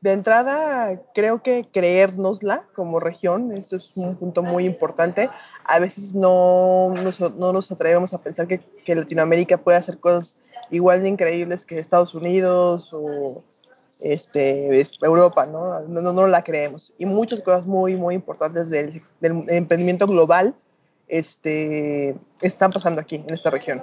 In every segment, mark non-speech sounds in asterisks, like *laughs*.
de entrada, creo que creérnosla como región, esto es un punto muy importante. A veces no nos, no nos atrevemos a pensar que, que, Latinoamérica puede hacer cosas igual de increíbles que Estados Unidos o este, Europa, ¿no? No, no, la creemos. Y muchas cosas muy, muy importantes del, del emprendimiento global este, están pasando aquí, en esta región.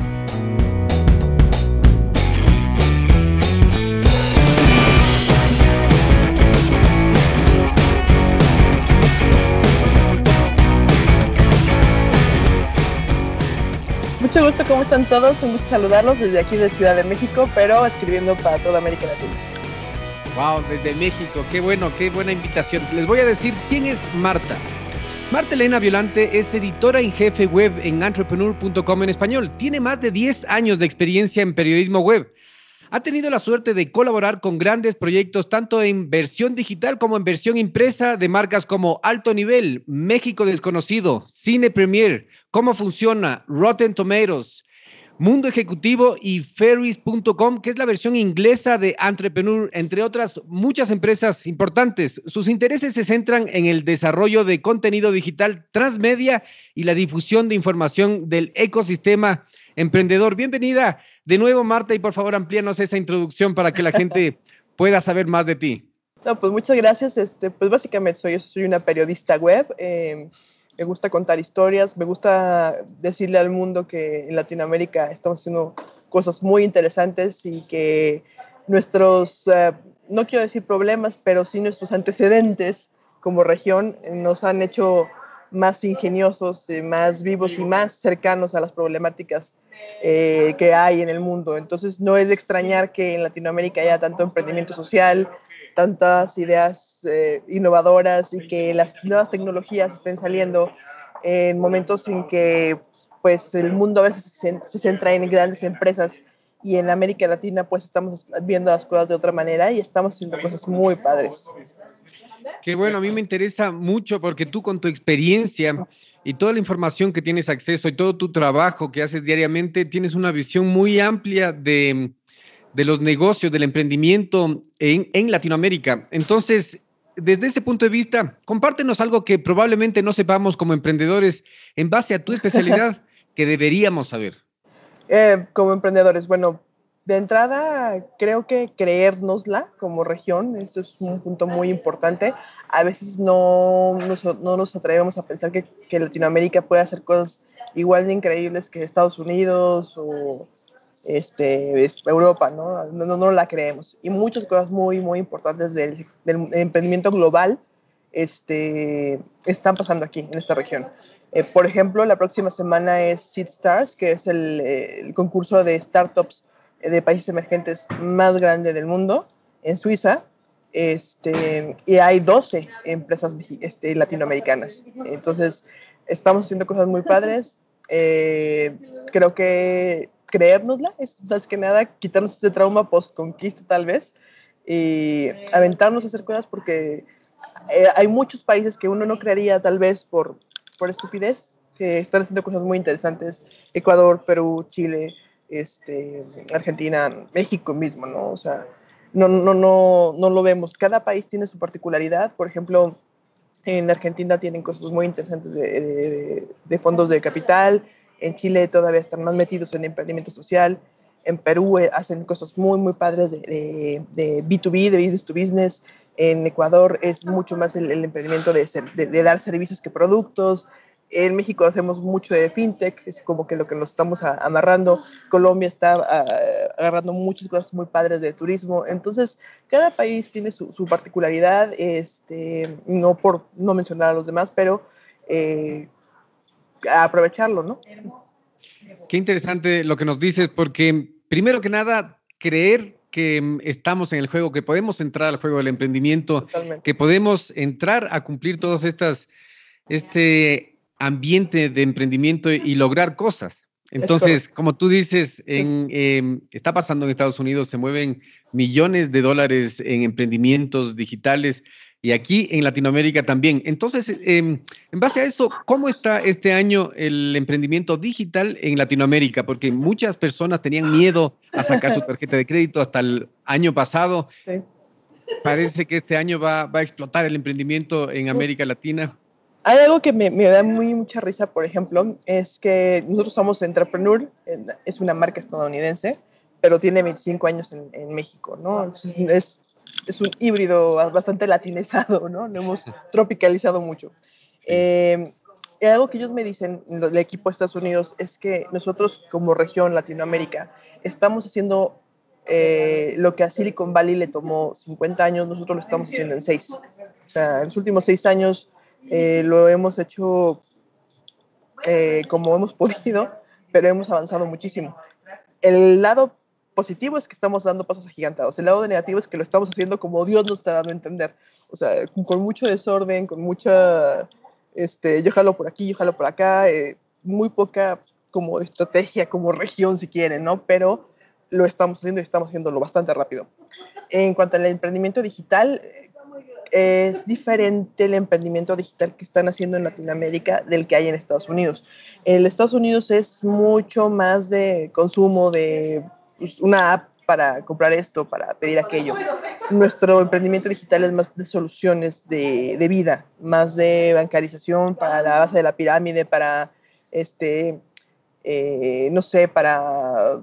Mucho gusto, ¿cómo están todos? Un gusto saludarlos desde aquí de Ciudad de México, pero escribiendo para toda América Latina. Wow, desde México, qué bueno, qué buena invitación. Les voy a decir quién es Marta. Marta Elena Violante es editora en jefe web en entrepreneur.com en español. Tiene más de 10 años de experiencia en periodismo web ha tenido la suerte de colaborar con grandes proyectos tanto en versión digital como en versión impresa de marcas como Alto Nivel, México Desconocido, Cine Premier, Cómo Funciona, Rotten Tomatoes, Mundo Ejecutivo y Ferries.com, que es la versión inglesa de Entrepreneur, entre otras muchas empresas importantes. Sus intereses se centran en el desarrollo de contenido digital transmedia y la difusión de información del ecosistema emprendedor. Bienvenida de nuevo, Marta, y por favor amplíanos esa introducción para que la gente *laughs* pueda saber más de ti. No, pues muchas gracias. Este, pues básicamente soy, soy una periodista web. Em, me gusta contar historias, me gusta decirle al mundo que en Latinoamérica estamos haciendo cosas muy interesantes y que nuestros, eh, no quiero decir problemas, pero sí nuestros antecedentes como región nos han hecho más ingeniosos, eh, más vivos y más cercanos a las problemáticas eh, que hay en el mundo. Entonces no es de extrañar que en Latinoamérica haya tanto emprendimiento social, tantas ideas eh, innovadoras y que las nuevas tecnologías estén saliendo en momentos en que pues el mundo a veces se, centra en grandes empresas y en América Latina pues estamos viendo las cosas de otra manera y estamos haciendo cosas muy padres. Qué bueno, a mí me interesa mucho porque tú con tu experiencia y toda la información que tienes acceso y todo tu trabajo que haces diariamente, tienes una visión muy amplia de, los negocios, del emprendimiento en, en Latinoamérica. Entonces, desde ese punto de vista, compártenos algo que probablemente no sepamos como emprendedores en base a tu especialidad *laughs* que deberíamos saber. Eh, como emprendedores, bueno, de entrada, creo que creérnosla como región, esto es un punto muy importante. A veces no nos, no nos atrevemos a pensar que, que, Latinoamérica puede hacer cosas igual de increíbles que Estados Unidos o este, Europa, ¿no? No, no, no la creemos. Y muchas cosas muy, muy importantes del, del emprendimiento global este, están pasando aquí, en esta región. Eh, por ejemplo, la próxima semana es Seed Stars, que es el, el concurso de startups de países emergentes más grande del mundo, en Suiza, este, y hay 12 empresas este, latinoamericanas. Entonces, estamos haciendo cosas muy padres. Eh, creo que creérnosla es, más que nada, quitarnos ese trauma post-conquista, tal vez, y aventarnos a hacer cosas porque eh, hay muchos países que uno no crearía, tal vez, por, por estupidez, que están haciendo cosas muy interesantes. Ecuador, Perú, Chile, este, Argentina, México mismo, ¿no? O sea, no, no, no, no lo vemos. Cada país tiene su particularidad. Por ejemplo, en Argentina tienen cosas muy interesantes de, de, fondos de capital. En Chile todavía están más metidos en emprendimiento social. En Perú eh, hacen cosas muy, muy padres de, de, B2B, de business to business. En Ecuador es mucho más el, emprendimiento de, de, dar servicios que productos. En México hacemos mucho de fintech, es como que lo que nos estamos amarrando. Colombia está agarrando muchas cosas muy padres de turismo. Entonces, cada país tiene su, su particularidad, este, no por no mencionar a los demás, pero eh, aprovecharlo, ¿no? Qué interesante lo que nos dices, porque primero que nada, creer que estamos en el juego, que podemos entrar al juego del emprendimiento, que podemos entrar a cumplir todas estas, este ambiente de emprendimiento y lograr cosas. Entonces, como tú dices, en, em, está pasando en Estados Unidos, se mueven millones de dólares en emprendimientos digitales y aquí en Latinoamérica también. Entonces, em, en base a eso, ¿cómo está este año el emprendimiento digital en Latinoamérica? Porque muchas personas tenían miedo a sacar su tarjeta de crédito hasta el año pasado. Parece que este año va, va a explotar el emprendimiento en América Latina. Hay algo que me, me, da muy mucha risa, por ejemplo, es que nosotros somos Entrepreneur, es una marca estadounidense, pero tiene 25 años en, en México, ¿no? Entonces es, es, un híbrido bastante latinizado, ¿no? Lo hemos tropicalizado mucho. Eh, algo que ellos me dicen, el equipo de Estados Unidos, es que nosotros como región Latinoamérica estamos haciendo eh, lo que a Silicon Valley le tomó 50 años, nosotros lo estamos haciendo en 6. O sea, en los últimos 6 años eh, lo hemos hecho eh, como hemos *laughs* podido, pero hemos avanzado muchísimo. El lado positivo es que estamos dando pasos agigantados. El lado negativo es que lo estamos haciendo como Dios nos está dando a entender. O sea, con mucho desorden, con mucha, este, yo jalo por aquí, yo jalo por acá, eh, muy poca como estrategia, como región si quieren, ¿no? Pero lo estamos haciendo y estamos haciéndolo bastante rápido. En cuanto al emprendimiento digital, es diferente el emprendimiento digital que están haciendo en Latinoamérica del que hay en Estados Unidos. En Estados Unidos es mucho más de consumo de pues, una app para comprar esto, para pedir aquello. Nuestro emprendimiento digital es más de soluciones de, vida, más de bancarización para la base de la pirámide, para, este, eh, no sé, para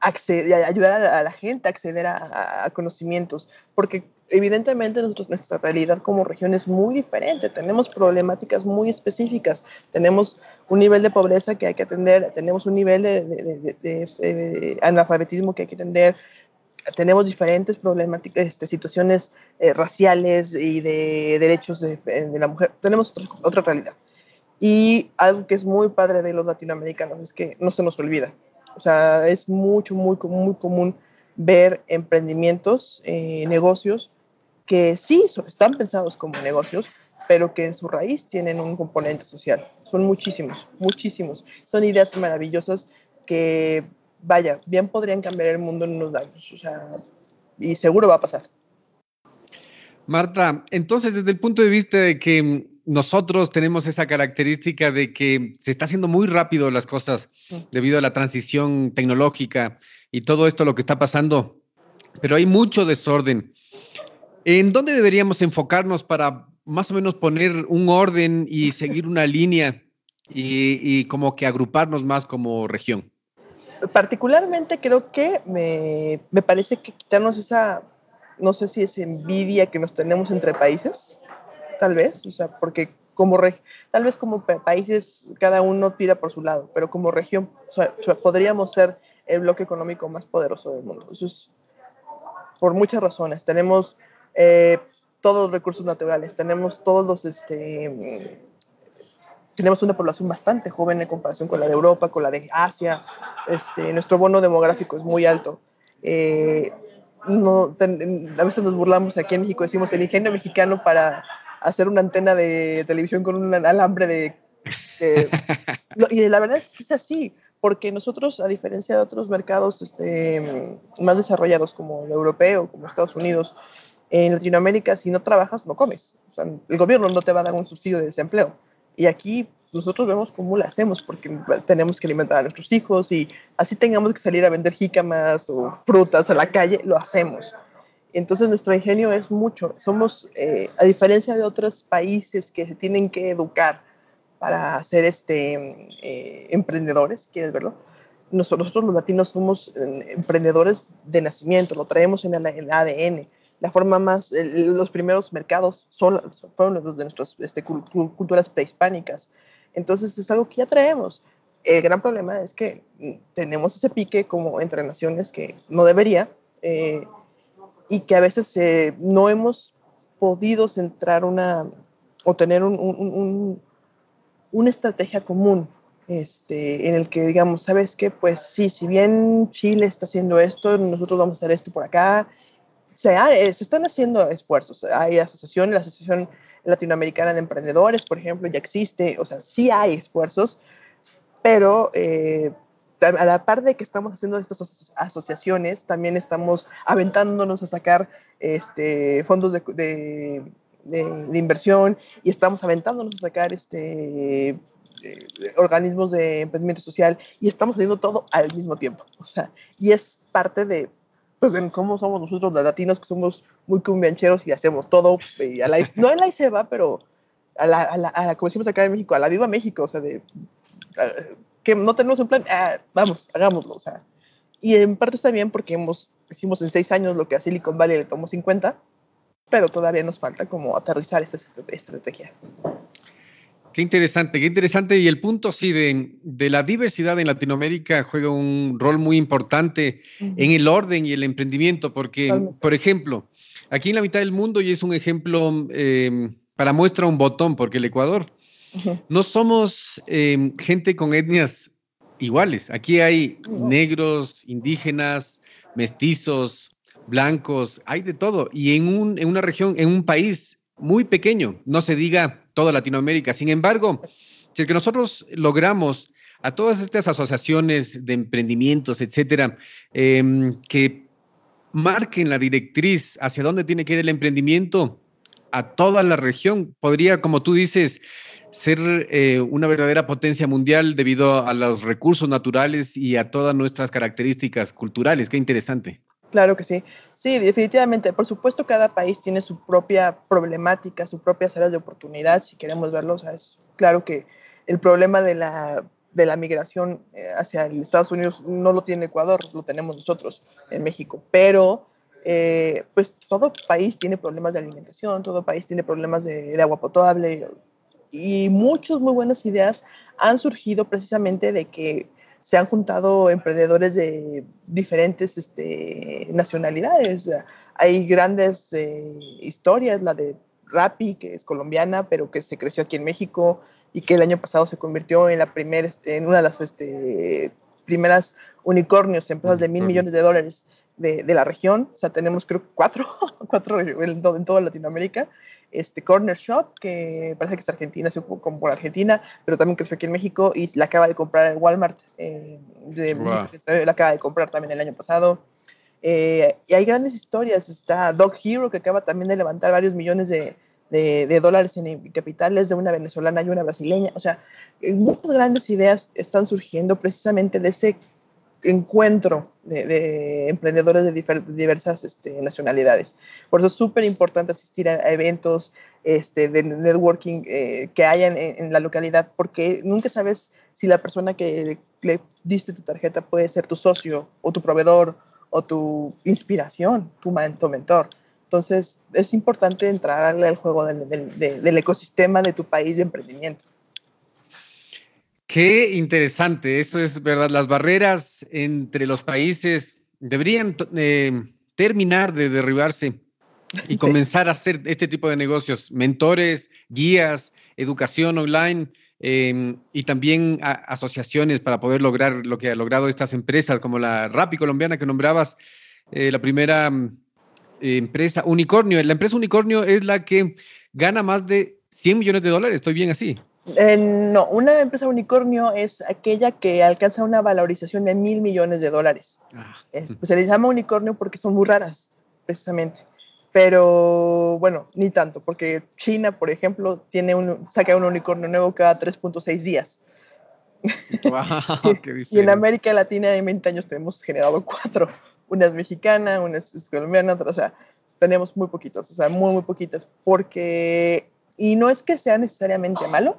acceder, ayudar a la, gente a acceder a, a, conocimientos, porque evidentemente nosotros, nuestra realidad como región es muy diferente, tenemos problemáticas muy específicas, tenemos un nivel de pobreza que hay que atender, tenemos un nivel de, de, analfabetismo que hay que atender, tenemos diferentes problemáticas, este, situaciones eh, raciales y de derechos de, la mujer, tenemos otra, otra realidad. Y algo que es muy padre de los latinoamericanos es que no se nos olvida. O sea, es mucho, muy, muy común ver emprendimientos, eh, negocios que sí están pensados como negocios, pero que en su raíz tienen un componente social. Son muchísimos, muchísimos. Son ideas maravillosas que, vaya, bien podrían cambiar el mundo en unos años. O sea, y seguro va a pasar. Marta, entonces desde el punto de vista de que nosotros tenemos esa característica de que se está haciendo muy rápido las cosas debido a la transición tecnológica y todo esto lo que está pasando, pero hay mucho desorden. ¿En dónde deberíamos enfocarnos para más o menos poner un orden y *laughs* seguir una línea y, como que agruparnos más como región? Particularmente creo que me, me, parece que quitarnos esa, no sé si es envidia que nos tenemos entre países, tal vez, o sea, porque como tal vez como países cada uno tira por su lado, pero como región o sea, podríamos ser el bloque económico más poderoso del mundo. Eso es por muchas razones. Tenemos eh, todos los recursos naturales, tenemos todos los, este, tenemos una población bastante joven en comparación con la de Europa, con la de Asia, este, nuestro bono demográfico es muy alto. Eh, no, a veces nos burlamos aquí en México, decimos el ingenio mexicano para hacer una antena de televisión con un alambre de... de *laughs* y la verdad es que es así, porque nosotros, a diferencia de otros mercados este, más desarrollados como el europeo, como Estados Unidos, en Latinoamérica, si no trabajas, no comes. O sea, el gobierno no te va a dar un subsidio de desempleo. Y aquí nosotros vemos cómo lo hacemos, porque tenemos que alimentar a nuestros hijos y así tengamos que salir a vender jícamas o frutas a la calle, lo hacemos. Entonces nuestro ingenio es mucho. Somos, eh, a diferencia de otros países que se tienen que educar para ser este, eh, emprendedores, ¿quieres verlo? nosotros, los latinos somos eh, emprendedores de nacimiento, lo traemos en el, ADN. La forma más, los primeros mercados son, fueron los de nuestras este, culturas prehispánicas. Entonces es algo que ya traemos. El gran problema es que tenemos ese pique como entre naciones que no debería eh, y que a veces eh, no hemos podido centrar una o tener un, un, una estrategia común este, en el que digamos, ¿sabes qué? Pues sí, si bien Chile está haciendo esto, nosotros vamos a hacer esto por acá. Se, eh, se están haciendo esfuerzos. Hay asociaciones, la Asociación Latinoamericana de Emprendedores, por ejemplo, ya existe. O sea, sí hay esfuerzos, pero eh, a la par de que estamos haciendo estas asociaciones, también estamos aventándonos a sacar este, fondos de, inversión y estamos aventándonos a sacar este, organismos de emprendimiento social y estamos haciendo todo al mismo tiempo. O sea, y es parte de, pues, en cómo somos nosotros los latinos, que somos muy cumbiancheros y hacemos todo, y a la, no en la ICEBA, pero a la, a la, como decimos acá en México, a la viva México, o sea, de que no tenemos un plan, ah, vamos, hagámoslo, o sea. Y en parte está bien porque hemos, hicimos en seis años lo que a Silicon Valley le tomó 50, pero todavía nos falta como aterrizar esta estrategia. Qué interesante, qué interesante. Y el punto, sí, de, de, la diversidad en Latinoamérica juega un rol muy importante en el orden y el emprendimiento, porque, por ejemplo, aquí en la mitad del mundo, y es un ejemplo em, para muestra un botón, porque el Ecuador, no somos em, gente con etnias iguales. Aquí hay negros, indígenas, mestizos, blancos, hay de todo. Y en, un, en una región, en un país muy pequeño, no se diga toda Latinoamérica. Sin embargo, si es que nosotros logramos a todas estas asociaciones de emprendimientos, etcétera, em, que marquen la directriz hacia dónde tiene que ir el emprendimiento a toda la región, podría, como tú dices, ser eh, una verdadera potencia mundial debido a los recursos naturales y a todas nuestras características culturales. Qué interesante. Claro que sí. Sí, definitivamente. Por supuesto, cada país tiene su propia problemática, sus propias áreas de oportunidad, si queremos verlo. O sea, es claro que el problema de la, de la migración eh, hacia Estados Unidos no lo tiene Ecuador, lo tenemos nosotros en México. Pero, eh, pues todo país tiene problemas de alimentación, todo país tiene problemas de, de agua potable y muchas muy buenas ideas han surgido precisamente de que se han juntado emprendedores de diferentes este, nacionalidades. Hay grandes eh, historias, la de Rappi, que es colombiana, pero que se creció aquí en México y que el año pasado se convirtió en, la primer, este, en una de las este, primeras unicornios, empresas de mil millones de dólares de, de, la región. O sea, tenemos creo cuatro, *laughs* cuatro en, en toda Latinoamérica este Corner Shop, que parece que es argentina, se como por Argentina, pero también creció aquí en México y la acaba de comprar el Walmart, eh, la acaba de comprar también el año pasado. Eh, y hay grandes historias, está Dog Hero, que acaba también de levantar varios millones de, de, de dólares en capitales de una venezolana y una brasileña. O sea, muchas grandes ideas están surgiendo precisamente de ese encuentro de, emprendedores de, diversas este, nacionalidades. Por eso es súper importante asistir a, eventos este, de networking eh, que hayan en, la localidad, porque nunca sabes si la persona que le, diste tu tarjeta puede ser tu socio o tu proveedor o tu inspiración, tu, tu mentor. Entonces, es importante entrar al juego del ecosistema de tu país de emprendimiento. Qué interesante, eso es verdad. Las barreras entre los países deberían eh, terminar de derribarse y comenzar a hacer este tipo de negocios, mentores, guías, educación online em, y también asociaciones para poder lograr lo que ha logrado estas empresas, como la Rappi colombiana que nombrabas, eh, la primera mm, empresa Unicornio. La empresa Unicornio es la que gana más de 100 millones de dólares, estoy bien así. Eh, no, una empresa unicornio es aquella que alcanza una valorización de mil millones de dólares. Ah. pues se les llama unicornio porque son muy raras, precisamente. Pero bueno, ni tanto, porque China, por ejemplo, tiene un, saca un unicornio nuevo cada 3.6 días. *laughs* *laughs* y en América Latina en 20 años tenemos generado cuatro. Una es mexicana, una es colombiana, otra, o sea, tenemos muy poquitos, o sea, muy, muy poquitas, porque, y no es que sea necesariamente malo,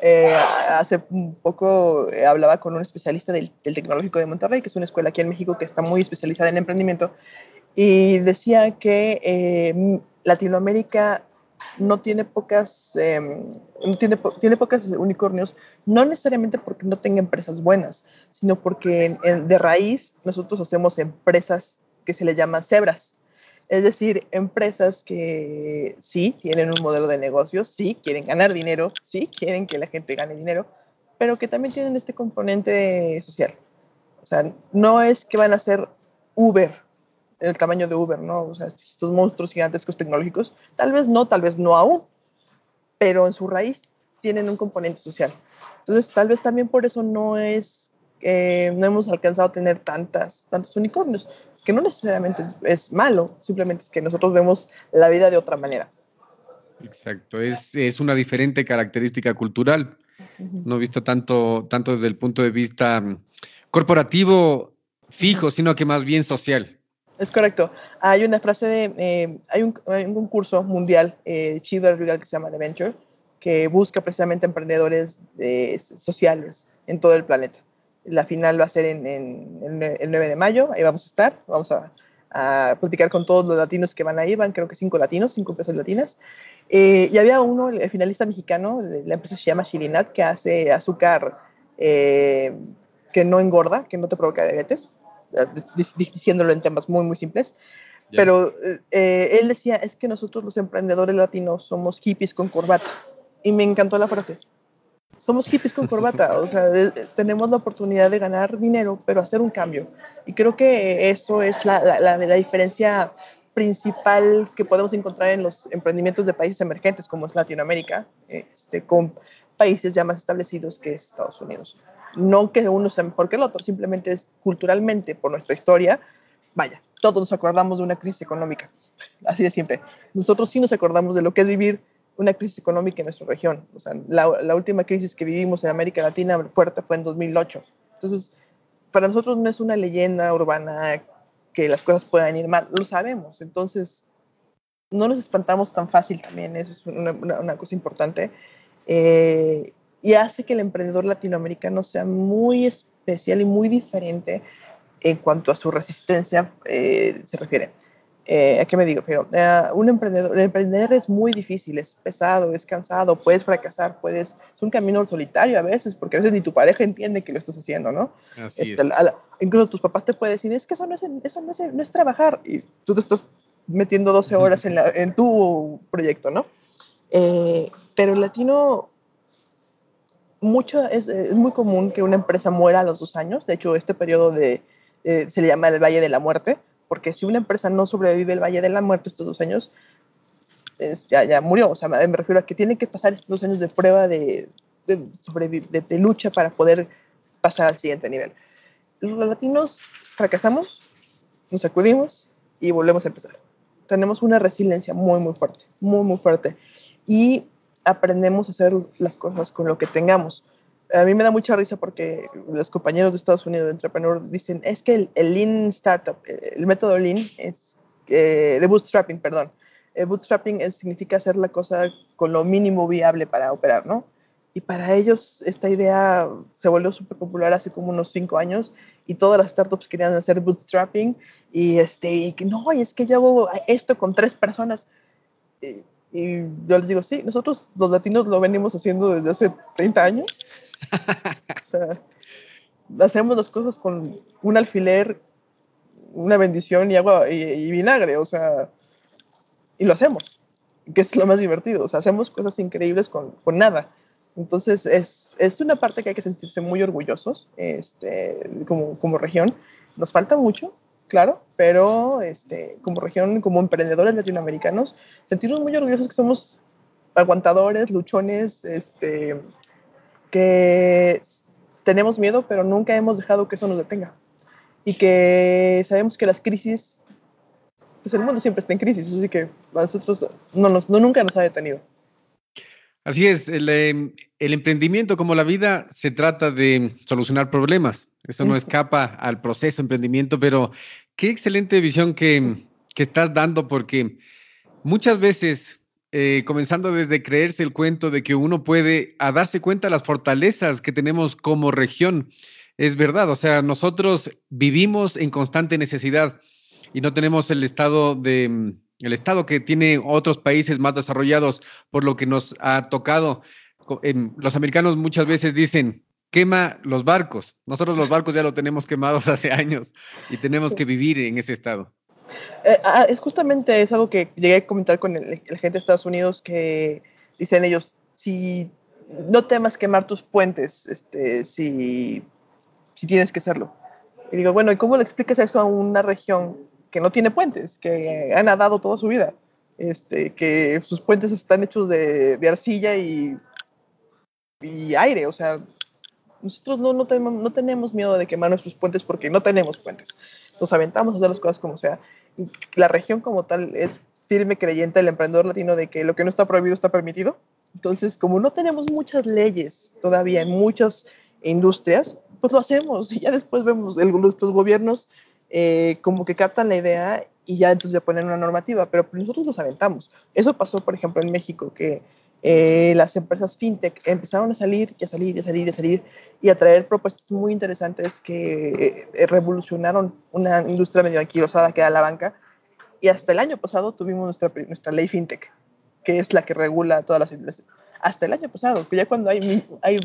Eh, hace un poco eh, hablaba con un especialista del, Tecnológico de Monterrey, que es una escuela aquí en México que está muy especializada en emprendimiento, y decía que eh, Latinoamérica no tiene pocas, em, no tiene, tiene pocas unicornios, no necesariamente porque no tenga empresas buenas, sino porque de raíz nosotros hacemos empresas que se le llaman cebras. Es decir, empresas que sí tienen un modelo de negocio, sí quieren ganar dinero, sí quieren que la gente gane dinero, pero que también tienen este componente social. O sea, no es que van a ser Uber, el tamaño de Uber, ¿no? O sea, estos monstruos gigantescos tecnológicos, tal vez no, tal vez no aún, pero en su raíz tienen un componente social. Entonces, tal vez también por eso no es, eh, no hemos alcanzado a tener tantas, tantos unicornios, que no necesariamente es, malo, simplemente es que nosotros vemos la vida de otra manera. Exacto, es, es una diferente característica cultural. No visto tanto, tanto desde el punto de vista mm, corporativo fijo, sino que más bien social. Es correcto. Hay una frase de, eh, hay, un, concurso mundial eh, chido que se llama The Venture, que busca precisamente emprendedores sociales en todo el planeta. La final va a ser en, el 9 de mayo, ahí vamos a estar, vamos a, a, platicar con todos los latinos que van ahí, van creo que cinco latinos, cinco empresas latinas. Eh, y había uno, el finalista mexicano, la empresa se llama Shirinat, que hace azúcar eh, que no engorda, que no te provoca diabetes diciéndolo en temas muy, muy simples. Pero eh, él decía, es que nosotros los emprendedores latinos somos hippies con corbata. Y me encantó la frase. Somos hippies con corbata, o sea, tenemos la oportunidad de ganar dinero, pero hacer un cambio. Y creo que eso es la, la, la, diferencia principal que podemos encontrar en los emprendimientos de países emergentes como es Latinoamérica, este, con países ya más establecidos que es Estados Unidos no que uno sea mejor que el otro, simplemente es culturalmente, por nuestra historia, vaya, todos nos acordamos de una crisis económica, así de siempre. Nosotros sí nos acordamos de lo que es vivir una crisis económica en nuestra región. O sea, la, última crisis que vivimos en América Latina fuerte fue en 2008. Entonces, para nosotros no es una leyenda urbana que las cosas puedan ir mal, lo sabemos. Entonces, no nos espantamos tan fácil también, eso es una, una cosa importante. Eh, y hace que el emprendedor latinoamericano sea muy especial y muy diferente en cuanto a su resistencia eh, se refiere. Eh, ¿A qué me digo? Pero, eh, un emprendedor, el emprender es muy difícil, es pesado, es cansado, puedes fracasar, puedes, es un camino solitario a veces, porque a veces ni tu pareja entiende que lo estás haciendo, ¿no? Este, incluso tus papás te pueden decir, es que eso no es, eso no es, no es trabajar, y tú te estás metiendo 12 horas en, la, *laughs* en tu proyecto, ¿no? pero el latino mucho, es, muy común que una empresa muera a los dos años. De hecho, este periodo de, eh, se le llama el Valle de la Muerte, porque si una empresa no sobrevive el Valle de la Muerte estos dos años, ya, ya murió. O sea, me refiero a que tiene que pasar estos dos años de prueba de, de, de, lucha para poder pasar al siguiente nivel. Los latinos fracasamos, nos sacudimos y volvemos a empezar. Tenemos una resiliencia muy, muy fuerte, muy, muy fuerte. Y aprendemos a hacer las cosas con lo que tengamos. A mí me da mucha risa porque los compañeros de Estados Unidos de Entrepreneur dicen, es que el, Lean Startup, el método Lean es eh, de bootstrapping, perdón. El bootstrapping significa hacer la cosa con lo mínimo viable para operar, ¿no? Y para ellos esta idea se volvió súper popular hace como unos cinco años y todas las startups querían hacer bootstrapping y, este, y no, y es que yo hago esto con tres personas. Y yo les digo, sí, nosotros los latinos lo venimos haciendo desde hace 30 años. *laughs* sea, hacemos las cosas con un alfiler, una bendición y agua y, vinagre, o sea, y lo hacemos, que es lo más divertido, o sea, hacemos cosas increíbles con, con nada. Entonces, es, es, una parte que hay que sentirse muy orgullosos este, como, como región. Nos falta mucho, claro, pero este, como región, como emprendedores latinoamericanos, sentirnos muy orgullosos que somos aguantadores, luchones, este, que tenemos miedo, pero nunca hemos dejado que eso nos detenga. Y que sabemos que las crisis, pues el mundo siempre está en crisis, así que a nosotros no, nos, no nunca nos ha detenido. Así es, el, em, el, emprendimiento como la vida se trata de solucionar problemas. Eso no escapa al proceso de emprendimiento, pero qué excelente visión que, que estás dando porque muchas veces eh, comenzando desde creerse el cuento de que uno puede a darse cuenta de las fortalezas que tenemos como región. Es verdad, o sea, nosotros vivimos en constante necesidad y no tenemos el estado de mm, el estado que tiene otros países más desarrollados, por lo que nos ha tocado. Los americanos muchas veces dicen, quema los barcos. Nosotros los barcos ya lo tenemos quemados *laughs* hace años y tenemos que vivir en ese estado. Eh, ah, es justamente es algo que llegué a comentar con el, gente de Estados Unidos que dicen ellos, si no temas quemar tus puentes, este, si, si tienes que hacerlo. Y digo, bueno, ¿y cómo le explicas eso a una región que no tiene puentes, que ha nadado toda su vida, este, que sus puentes están hechos de, de arcilla y, y, aire, o sea, nosotros no, no, tenemos, no tenemos miedo de quemar nuestros puentes porque no tenemos puentes, nos aventamos a hacer las cosas como sea. La región como tal es firme creyente el emprendedor latino de que lo que no está prohibido está permitido. Entonces, como no tenemos muchas leyes todavía en muchas industrias, pues lo hacemos y ya después vemos el, nuestros gobiernos eh, como que captan la idea y ya entonces ya ponen una normativa, pero nosotros nos aventamos. Eso pasó, por ejemplo, en México, que eh, las empresas fintech empezaron a salir y a salir y a salir y a salir y a traer propuestas muy interesantes que eh, revolucionaron una industria medio anquilosada que era la banca. Y hasta el año pasado tuvimos nuestra, nuestra ley fintech, que es la que regula todas las... Hasta el año pasado, que ya cuando hay, hay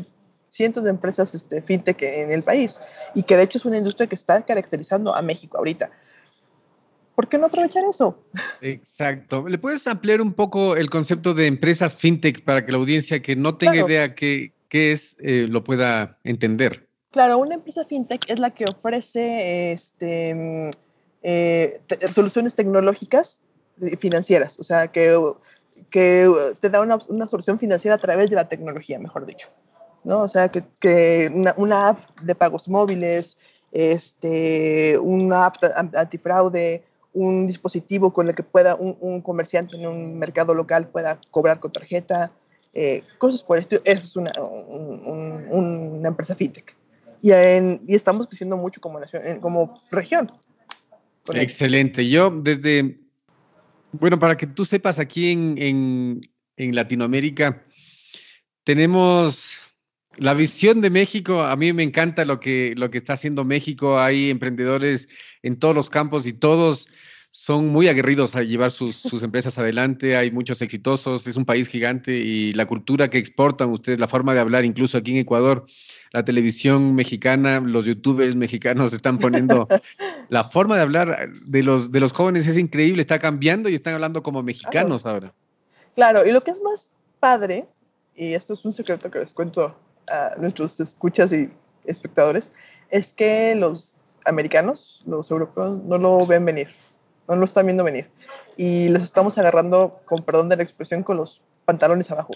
cientos de empresas este, fintech en el país y que de hecho es una industria que está caracterizando a México ahorita. ¿Por qué no aprovechar eso? Exacto. ¿Le puedes ampliar un poco el concepto de empresas fintech para que la audiencia que no tenga idea qué, qué es eh, lo pueda entender? Claro, una empresa fintech es la que ofrece este, eh, soluciones tecnológicas financieras, o sea, que, que te da una, una solución financiera a través de la tecnología, mejor dicho. ¿no? O sea, que, que una, app de pagos móviles, este, una app antifraude, un dispositivo con el que pueda un, comerciante en un mercado local pueda cobrar con tarjeta, eh, cosas por esto. Eso es una, una empresa fintech. Y, y, estamos creciendo mucho como, nación, como región. Excelente. Yo desde, bueno, para que tú sepas, aquí en, en, en Latinoamérica tenemos la visión de México, a mí me encanta lo que, lo que está haciendo México. Hay emprendedores en todos los campos y todos son muy aguerridos a llevar sus, empresas adelante. Hay muchos exitosos, es un país gigante y la cultura que exportan ustedes, la forma de hablar, incluso aquí en Ecuador, la televisión mexicana, los youtubers mexicanos están poniendo *laughs* la forma de hablar de los, de los jóvenes es increíble, está cambiando y están hablando como mexicanos ahora. Claro, y lo que es más padre, y esto es un secreto que les cuento a nuestros escuchas y espectadores es que los americanos, los europeos, no lo ven venir, no lo están viendo venir. Y les estamos agarrando, con perdón de la expresión, con los pantalones abajo.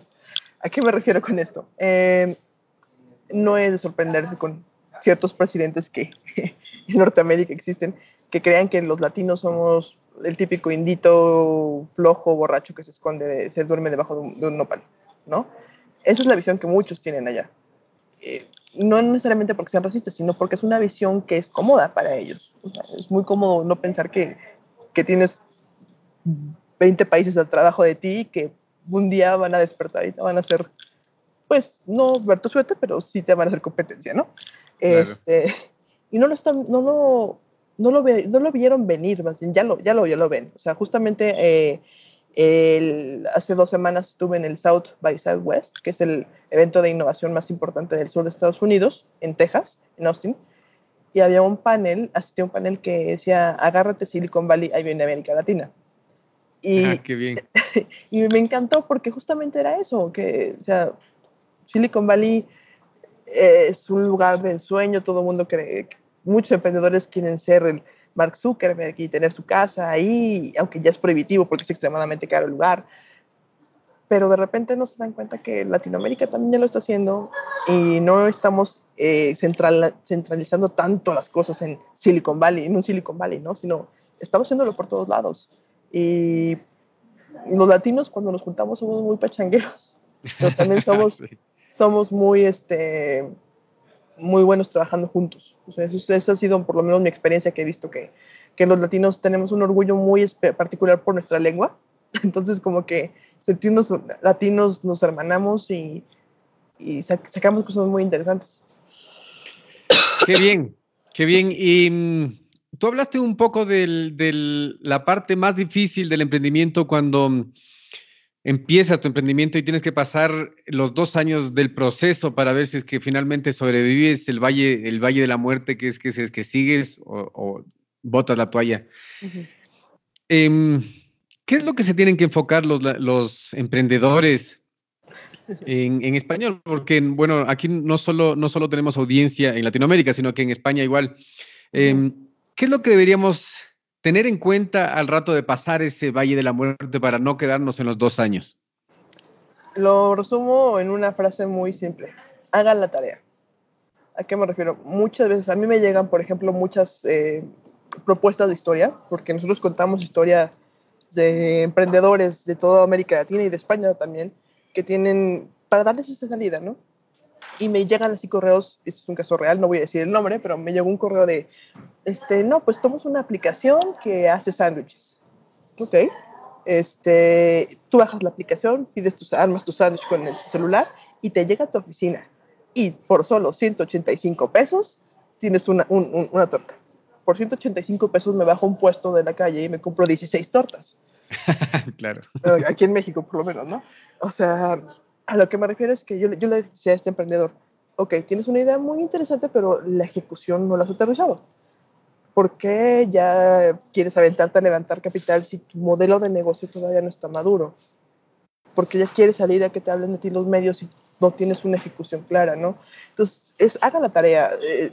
¿A qué me refiero con esto? Eh, no es de sorprenderse con ciertos presidentes que *laughs* en Norteamérica existen, que crean que los latinos somos el típico indito flojo, borracho que se esconde, se duerme debajo de un, de un nopal, ¿no? Esa es la visión que muchos tienen allá. Eh, no necesariamente porque sean racistas, sino porque es una visión que es cómoda para ellos. es muy cómodo no pensar que, que, tienes 20 países al trabajo de ti que un día van a despertar y te van a hacer, pues, no ver tu suerte, pero sí te van a hacer competencia, ¿no? Este, y no lo, están, no, lo, no, lo ve, no lo vieron venir, más bien, ya lo, ya lo, ya lo ven. O sea, justamente eh, el, hace dos semanas estuve en el South by Southwest, que es el evento de innovación más importante del sur de Estados Unidos, en Texas, en Austin, y había un panel, asistí a un panel que decía, agárrate Silicon Valley, ahí viene América Latina. Y, ah, qué bien. *laughs* y me encantó porque justamente era eso, que o sea, Silicon Valley es un lugar de ensueño, todo el mundo cree, muchos emprendedores quieren ser el, Mark Zuckerberg y tener su casa ahí, aunque ya es prohibitivo porque es extremadamente caro el lugar. Pero de repente no se dan cuenta que Latinoamérica también ya lo está haciendo y no estamos eh, centralizando tanto las cosas en Silicon Valley, en un Silicon Valley, ¿no? Sino estamos haciéndolo por todos lados. Y los latinos cuando nos juntamos somos muy pachangueros, pero también *laughs* somos, somos muy, este, muy buenos trabajando juntos. O sea, eso, ha sido por lo menos mi experiencia que he visto que, que los latinos tenemos un orgullo muy particular por nuestra lengua *laughs* Entonces, como que sentirnos latinos, nos hermanamos y, y sacamos cosas muy interesantes. Qué bien, qué bien. Y mm, tú hablaste un poco de la parte más difícil del emprendimiento cuando empiezas tu emprendimiento y tienes que pasar los dos años del proceso para ver si es que finalmente sobrevives el valle, el valle de la muerte, que es que, es que sigues o, botas la toalla. Em, ¿Qué es lo que se tienen que enfocar los, los emprendedores en, español? Porque, bueno, aquí no solo, no solo tenemos audiencia en Latinoamérica, sino que en España igual. Em, ¿Qué es lo que deberíamos tener en cuenta al rato de pasar ese valle de la muerte para no quedarnos en los dos años? Lo resumo en una frase muy simple. Hagan la tarea. ¿A qué me refiero? Muchas veces a mí me llegan, por ejemplo, muchas eh, propuestas de historia, porque nosotros contamos historia de emprendedores de toda América Latina y de España también, que tienen, para darles esa salida, ¿no? Y me llegan así correos, esto es un caso real, no voy a decir el nombre, pero me llegó un correo de, este, no, pues tomas una aplicación que hace sándwiches. Ok. Este, tú bajas la aplicación, pides tus armas, tu sándwich con el celular y te llega a tu oficina. Y por solo 185 pesos tienes una, una torta. Por 185 pesos me bajo un puesto de la calle y me compro 16 tortas. *laughs* claro. Aquí en México, por lo menos, ¿no? O sea, a lo que me refiero es que yo, yo le decía a este emprendedor, ok, tienes una idea muy interesante, pero la ejecución no la has aterrizado. ¿Por qué ya quieres aventarte a levantar capital si tu modelo de negocio todavía no está maduro? Porque ya quieres salir a que te hablen de ti los medios y no tienes una ejecución clara, ¿no? Entonces, es, hagan la tarea. Eh,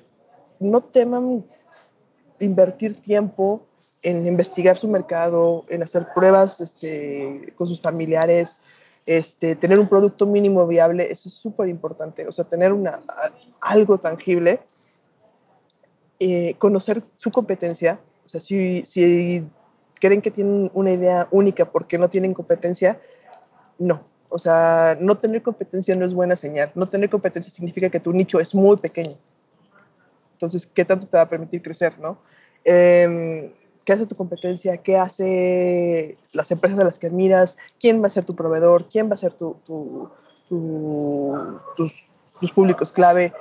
no teman invertir tiempo en investigar su mercado, en hacer pruebas este, con sus familiares, este, tener un producto mínimo viable, eso es súper importante, o sea, tener una, algo tangible, eh, conocer su competencia, o sea, si, si creen que tienen una idea única porque no tienen competencia, no, o sea, no tener competencia no es buena señal, no tener competencia significa que tu nicho es muy pequeño, entonces, ¿qué tanto te va a permitir crecer, no? Eh, qué hace tu competencia, qué hace las empresas a las que admiras, quién va a ser tu proveedor, quién va a ser tu, tus, tus, públicos clave.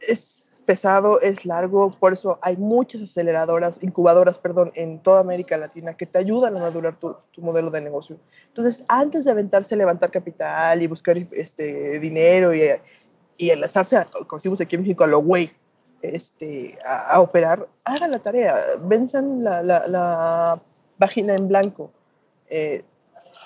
Es pesado, es largo, por eso hay muchas aceleradoras, incubadoras, perdón, en toda América Latina que te ayudan a madurar tu, tu modelo de negocio. Entonces, antes de aventarse a levantar capital y buscar este, dinero y, y enlazarse, como decimos aquí en México, a lo güey, este, a, operar, hagan la tarea, venzan la, la, página en blanco. Eh,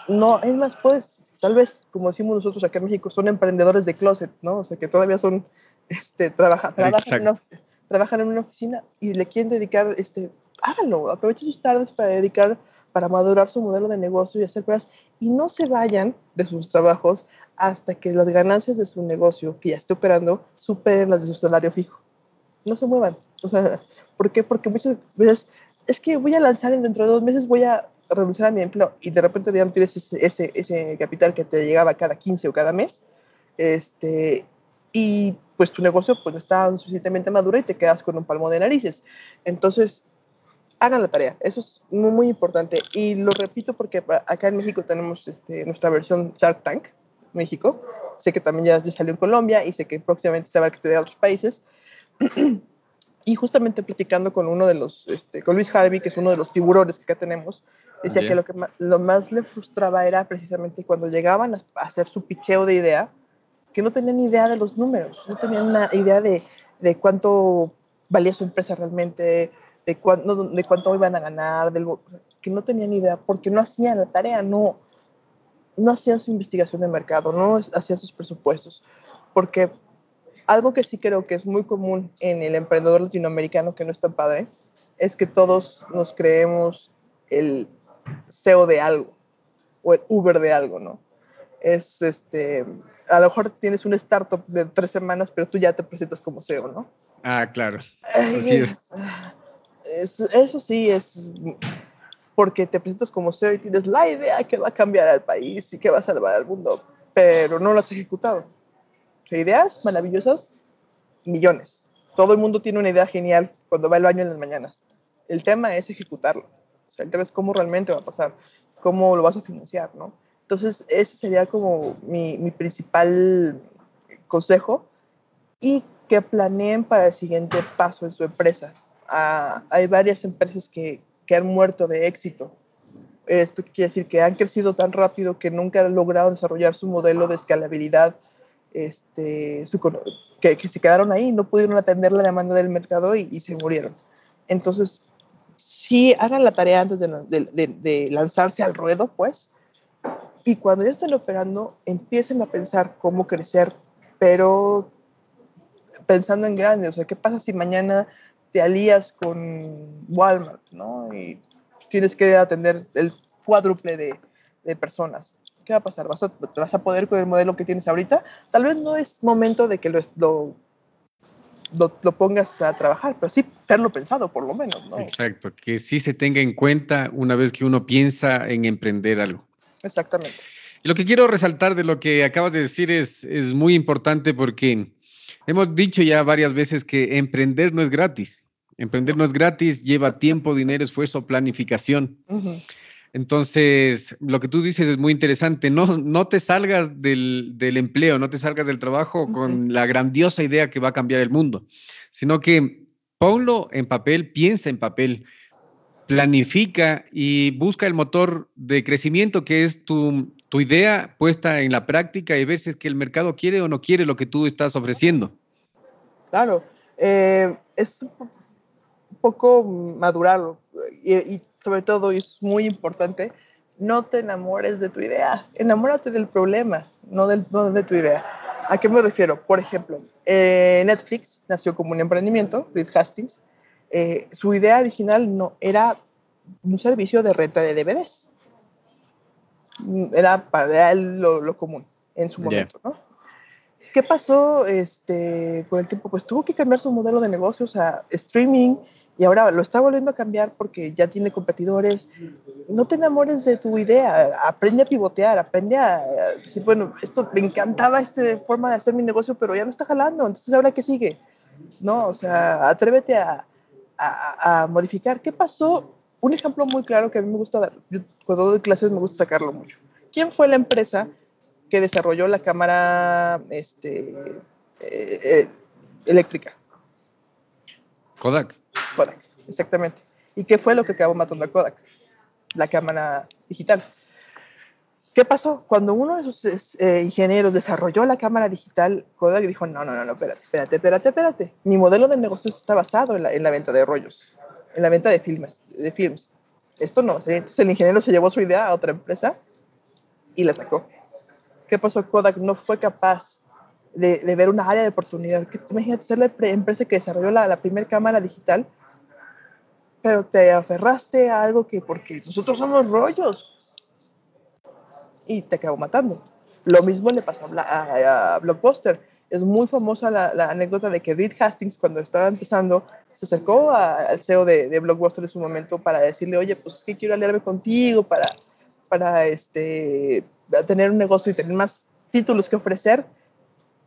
no, es más, pues, tal vez, como decimos nosotros acá en México, son emprendedores de closet, ¿no? O sea, que todavía son, este, trabaja, trabajan, en una, trabajan en una oficina y le quieren dedicar, este, háganlo, aprovechen sus tardes para dedicar, para madurar su modelo de negocio y hacer cosas, y no se vayan de sus trabajos hasta que las ganancias de su negocio que ya esté operando superen las de su salario fijo no se muevan. O sea, ¿por qué? Porque muchas veces es que voy a lanzar en dentro de dos meses, voy a renunciar a mi empleo y de repente ya no tienes ese, ese, ese, capital que te llegaba cada 15 o cada mes. Este, y pues tu negocio pues no está suficientemente maduro y te quedas con un palmo de narices. Entonces, hagan la tarea. Eso es muy, muy importante. Y lo repito porque acá en México tenemos este, nuestra versión Shark Tank, México. Sé que también ya, ya salió en Colombia y sé que próximamente se va a extender a otros países. Y justamente platicando con uno de los, este, con Luis Harvey, que es uno de los tiburones que acá tenemos, decía que lo que más, lo más le frustraba era precisamente cuando llegaban a hacer su picheo de idea, que no tenían idea de los números, no tenían una idea de, de cuánto valía su empresa realmente, de, cuánto, de cuánto iban a ganar, del, que no tenían idea porque no hacían la tarea, no, no hacían su investigación de mercado, no hacían sus presupuestos, porque algo que sí creo que es muy común en el emprendedor latinoamericano que no es tan padre es que todos nos creemos el CEO de algo o el Uber de algo, ¿no? Es este, a lo mejor tienes un startup de tres semanas, pero tú ya te presentas como CEO, ¿no? Ah, claro. eso sí es porque te presentas como CEO y tienes la idea que va a cambiar al país y que va a salvar al mundo, pero no lo has ejecutado ideas maravillosas, millones. Todo el mundo tiene una idea genial cuando va al baño en las mañanas. El tema es ejecutarlo. O sea, el tema es cómo realmente va a pasar. cómo lo vas a financiar, ¿no? Entonces, ese sería como mi, mi principal consejo y que planeen para el siguiente paso en su empresa. Ah, hay varias empresas que, que han muerto de éxito. Esto quiere decir que han crecido tan rápido que nunca han logrado desarrollar su modelo de escalabilidad, este, su, que, que, se quedaron ahí, no pudieron atender la demanda del mercado y, y se murieron. Entonces, sí hagan la tarea antes de, de, de, lanzarse al ruedo, pues, y cuando ya estén operando, empiecen a pensar cómo crecer, pero pensando en grande, o sea, ¿qué pasa si mañana te alías con Walmart, ¿no? Y tienes que atender el cuádruple de, de personas. ¿Qué va a pasar? ¿Vas a, ¿Vas a poder con el modelo que tienes ahorita? Tal vez no es momento de que lo, lo lo, lo, pongas a trabajar, pero sí haberlo pensado por lo menos. ¿no? Exacto, que sí se tenga en cuenta una vez que uno piensa en emprender algo. Exactamente. Lo que quiero resaltar de lo que acabas de decir es, es muy importante porque hemos dicho ya varias veces que emprender no es gratis. Emprender no es gratis, lleva tiempo, dinero, esfuerzo, planificación. Uh -huh. Entonces, lo que tú dices es muy interesante. No, no te salgas del, del empleo, no te salgas del trabajo uh -huh. con la grandiosa idea que va a cambiar el mundo, sino que ponlo en papel, piensa en papel, planifica y busca el motor de crecimiento que es tu, tu idea puesta en la práctica y ver si es que el mercado quiere o no quiere lo que tú estás ofreciendo. Claro, eh, es un poco madurarlo y, y sobre todo, y es muy importante, no te enamores de tu idea, enamórate del problema, no, del, no de tu idea. ¿A qué me refiero? Por ejemplo, eh, Netflix nació como un emprendimiento, Reed Hastings. Eh, su idea original no era un servicio de renta de DVDs. Era para él lo, lo común en su momento, yeah. ¿no? ¿Qué pasó este, con el tiempo? Pues tuvo que cambiar su modelo de negocios a streaming, y ahora lo está volviendo a cambiar porque ya tiene competidores. No te enamores de tu idea, aprende a pivotear, aprende a decir, bueno, esto me encantaba esta forma de hacer mi negocio, pero ya no está jalando, entonces ahora qué sigue? No, o sea, atrévete a, a, modificar. ¿Qué pasó? Un ejemplo muy claro que a mí me gusta dar, yo, cuando doy clases me gusta sacarlo mucho. ¿Quién fue la empresa que desarrolló la cámara este, eh, eh, eléctrica? Kodak. Kodak, exactamente. ¿Y qué fue lo que acabó matando a Kodak? La cámara digital. ¿Qué pasó? Cuando uno de sus eh, ingenieros desarrolló la cámara digital, Kodak dijo, no, no, no, no, espérate, espérate, espérate, espérate. Mi modelo de negocios está basado en la, en la venta de rollos, en la venta de filmes, de films. Esto no. Entonces el ingeniero se llevó su idea a otra empresa y la sacó. ¿Qué pasó? Kodak no fue capaz de, de ver una área de oportunidad. Imagínate ser la empresa que desarrolló la, la primera cámara digital pero te aferraste a algo que porque nosotros somos rollos y te acabó matando. Lo mismo le pasó a, a, a Blockbuster. Es muy famosa la, la, anécdota de que Reed Hastings, cuando estaba empezando, se acercó a, al CEO de, de, Blockbuster en su momento para decirle, oye, pues es que quiero aliarme contigo para, para este, tener un negocio y tener más títulos que ofrecer.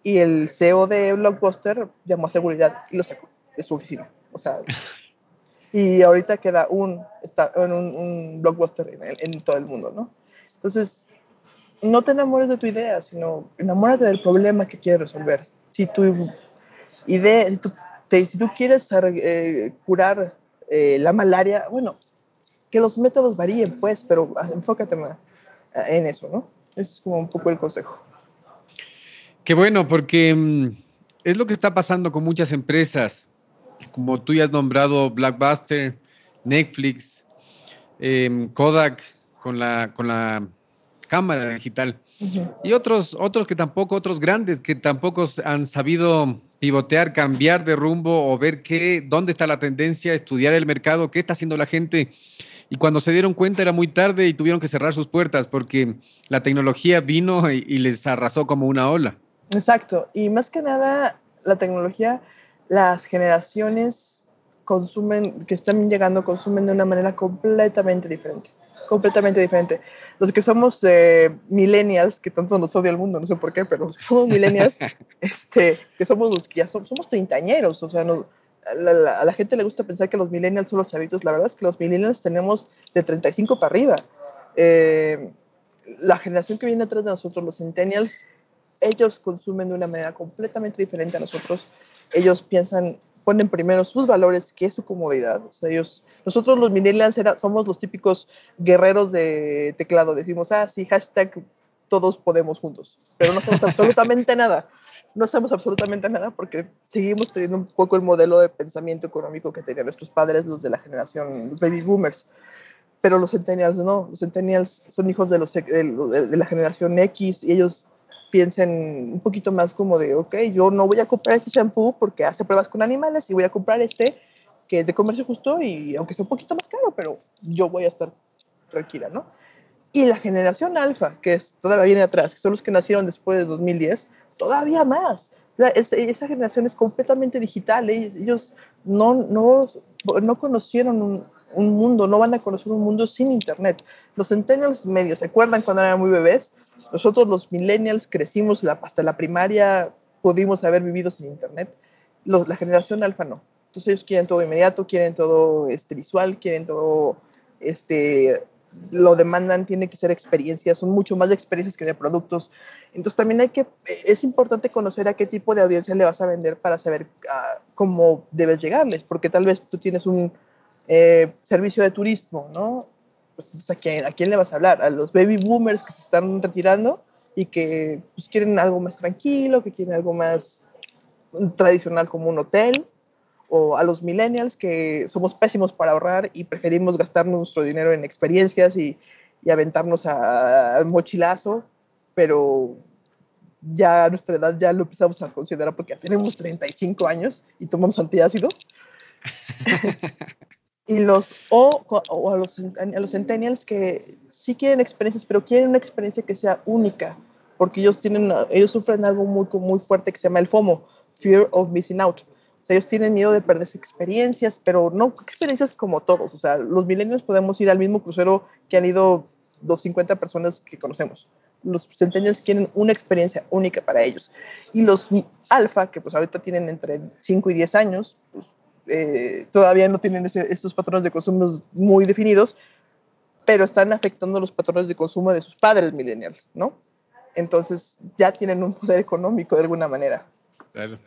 Y el CEO de Blockbuster llamó a seguridad y lo sacó de su oficina. O sea, *laughs* y ahorita queda un, un, un blockbuster en, en, todo el mundo, ¿no? Entonces, no te enamores de tu idea, sino enamórate del problema que quieres resolver. Si tu idea, si tú, te, si tú quieres eh, curar eh, la malaria, bueno, que los métodos varíen, pues, pero enfócate más en eso, ¿no? Ese es como un poco el consejo. Qué bueno, porque mm, es lo que está pasando con muchas empresas como tú ya has nombrado Blackbuster, Netflix, eh, Kodak con la, con la cámara digital uh -huh. y otros, otros que tampoco, otros grandes que tampoco han sabido pivotear, cambiar de rumbo o ver qué, dónde está la tendencia, estudiar el mercado, qué está haciendo la gente. Y cuando se dieron cuenta era muy tarde y tuvieron que cerrar sus puertas porque la tecnología vino y, y les arrasó como una ola. Exacto. Y más que nada, la tecnología las generaciones consumen, que están llegando, consumen de una manera completamente diferente. Completamente diferente. Los que somos eh, millennials, que tanto nos odia el mundo, no sé por qué, pero los que somos millennials, *laughs* este, que somos los que ya somos, somos treintañeros, o sea, a, la, a la gente le gusta pensar que los millennials son los chavitos. La verdad es que los millennials tenemos de 35 para arriba. Eh, la generación que viene atrás de nosotros, los centennials, ellos consumen de una manera completamente diferente a nosotros. Ellos piensan, ponen primero sus valores, que es su comodidad. O sea, ellos, nosotros los millennials somos los típicos guerreros de teclado. Decimos, ah, sí, hashtag todos podemos juntos, pero no hacemos absolutamente nada. No hacemos absolutamente nada porque seguimos teniendo un poco el modelo de pensamiento económico que tenían nuestros padres, los de la generación, los baby boomers. Pero los centennials no, los centennials son hijos de, de la generación X y ellos piensen un poquito más como de, ok, yo no voy a comprar este shampoo porque hace pruebas con animales y voy a comprar este que es de comercio justo y aunque sea un poquito más caro, pero yo voy a estar tranquila, ¿no? Y la generación alfa, que es, todavía viene atrás, que son los que nacieron después de 2010, todavía más. esa generación es completamente digital. Ellos no, no, no conocieron un, un, mundo, no van a conocer un mundo sin Internet. Los centennials medios, ¿se acuerdan cuando eran muy bebés? Nosotros los millennials crecimos hasta la primaria, pudimos haber vivido sin Internet. Los, la generación alfa no. Entonces ellos quieren todo inmediato, quieren todo este, visual, quieren todo este, lo demandan, tiene que ser experiencias, son mucho más de experiencias que de productos. Entonces también hay que, es importante conocer a qué tipo de audiencia le vas a vender para saber ah, cómo debes llegarles, porque tal vez tú tienes un eh, servicio de turismo, ¿no? Pues ¿a quién, ¿a quién le vas a hablar? A los baby boomers que se están retirando y que pues, quieren algo más tranquilo, que quieren algo más tradicional como un hotel, o a los millennials que somos pésimos para ahorrar y preferimos gastarnos nuestro dinero en experiencias y, y aventarnos al mochilazo, pero ya a nuestra edad ya lo empezamos a considerar porque ya tenemos 35 años y tomamos antiácidos. *laughs* y los o, o a, los, a los centennials que sí quieren experiencias, pero quieren una experiencia que sea única, porque ellos tienen ellos sufren algo muy muy fuerte que se llama el FOMO, fear of missing out o sea, ellos tienen miedo de perderse experiencias, pero no experiencias como todos. O sea, los milenios podemos ir al mismo crucero que han ido 250 personas que conocemos. Los centennials quieren una experiencia única para ellos. Y los alfa, que pues ahorita tienen entre 5 y 10 años, pues, eh, todavía no tienen estos patrones de consumo muy definidos, pero están afectando los patrones de consumo de sus padres millennials, ¿no? Entonces ya tienen un poder económico de alguna manera. Claro.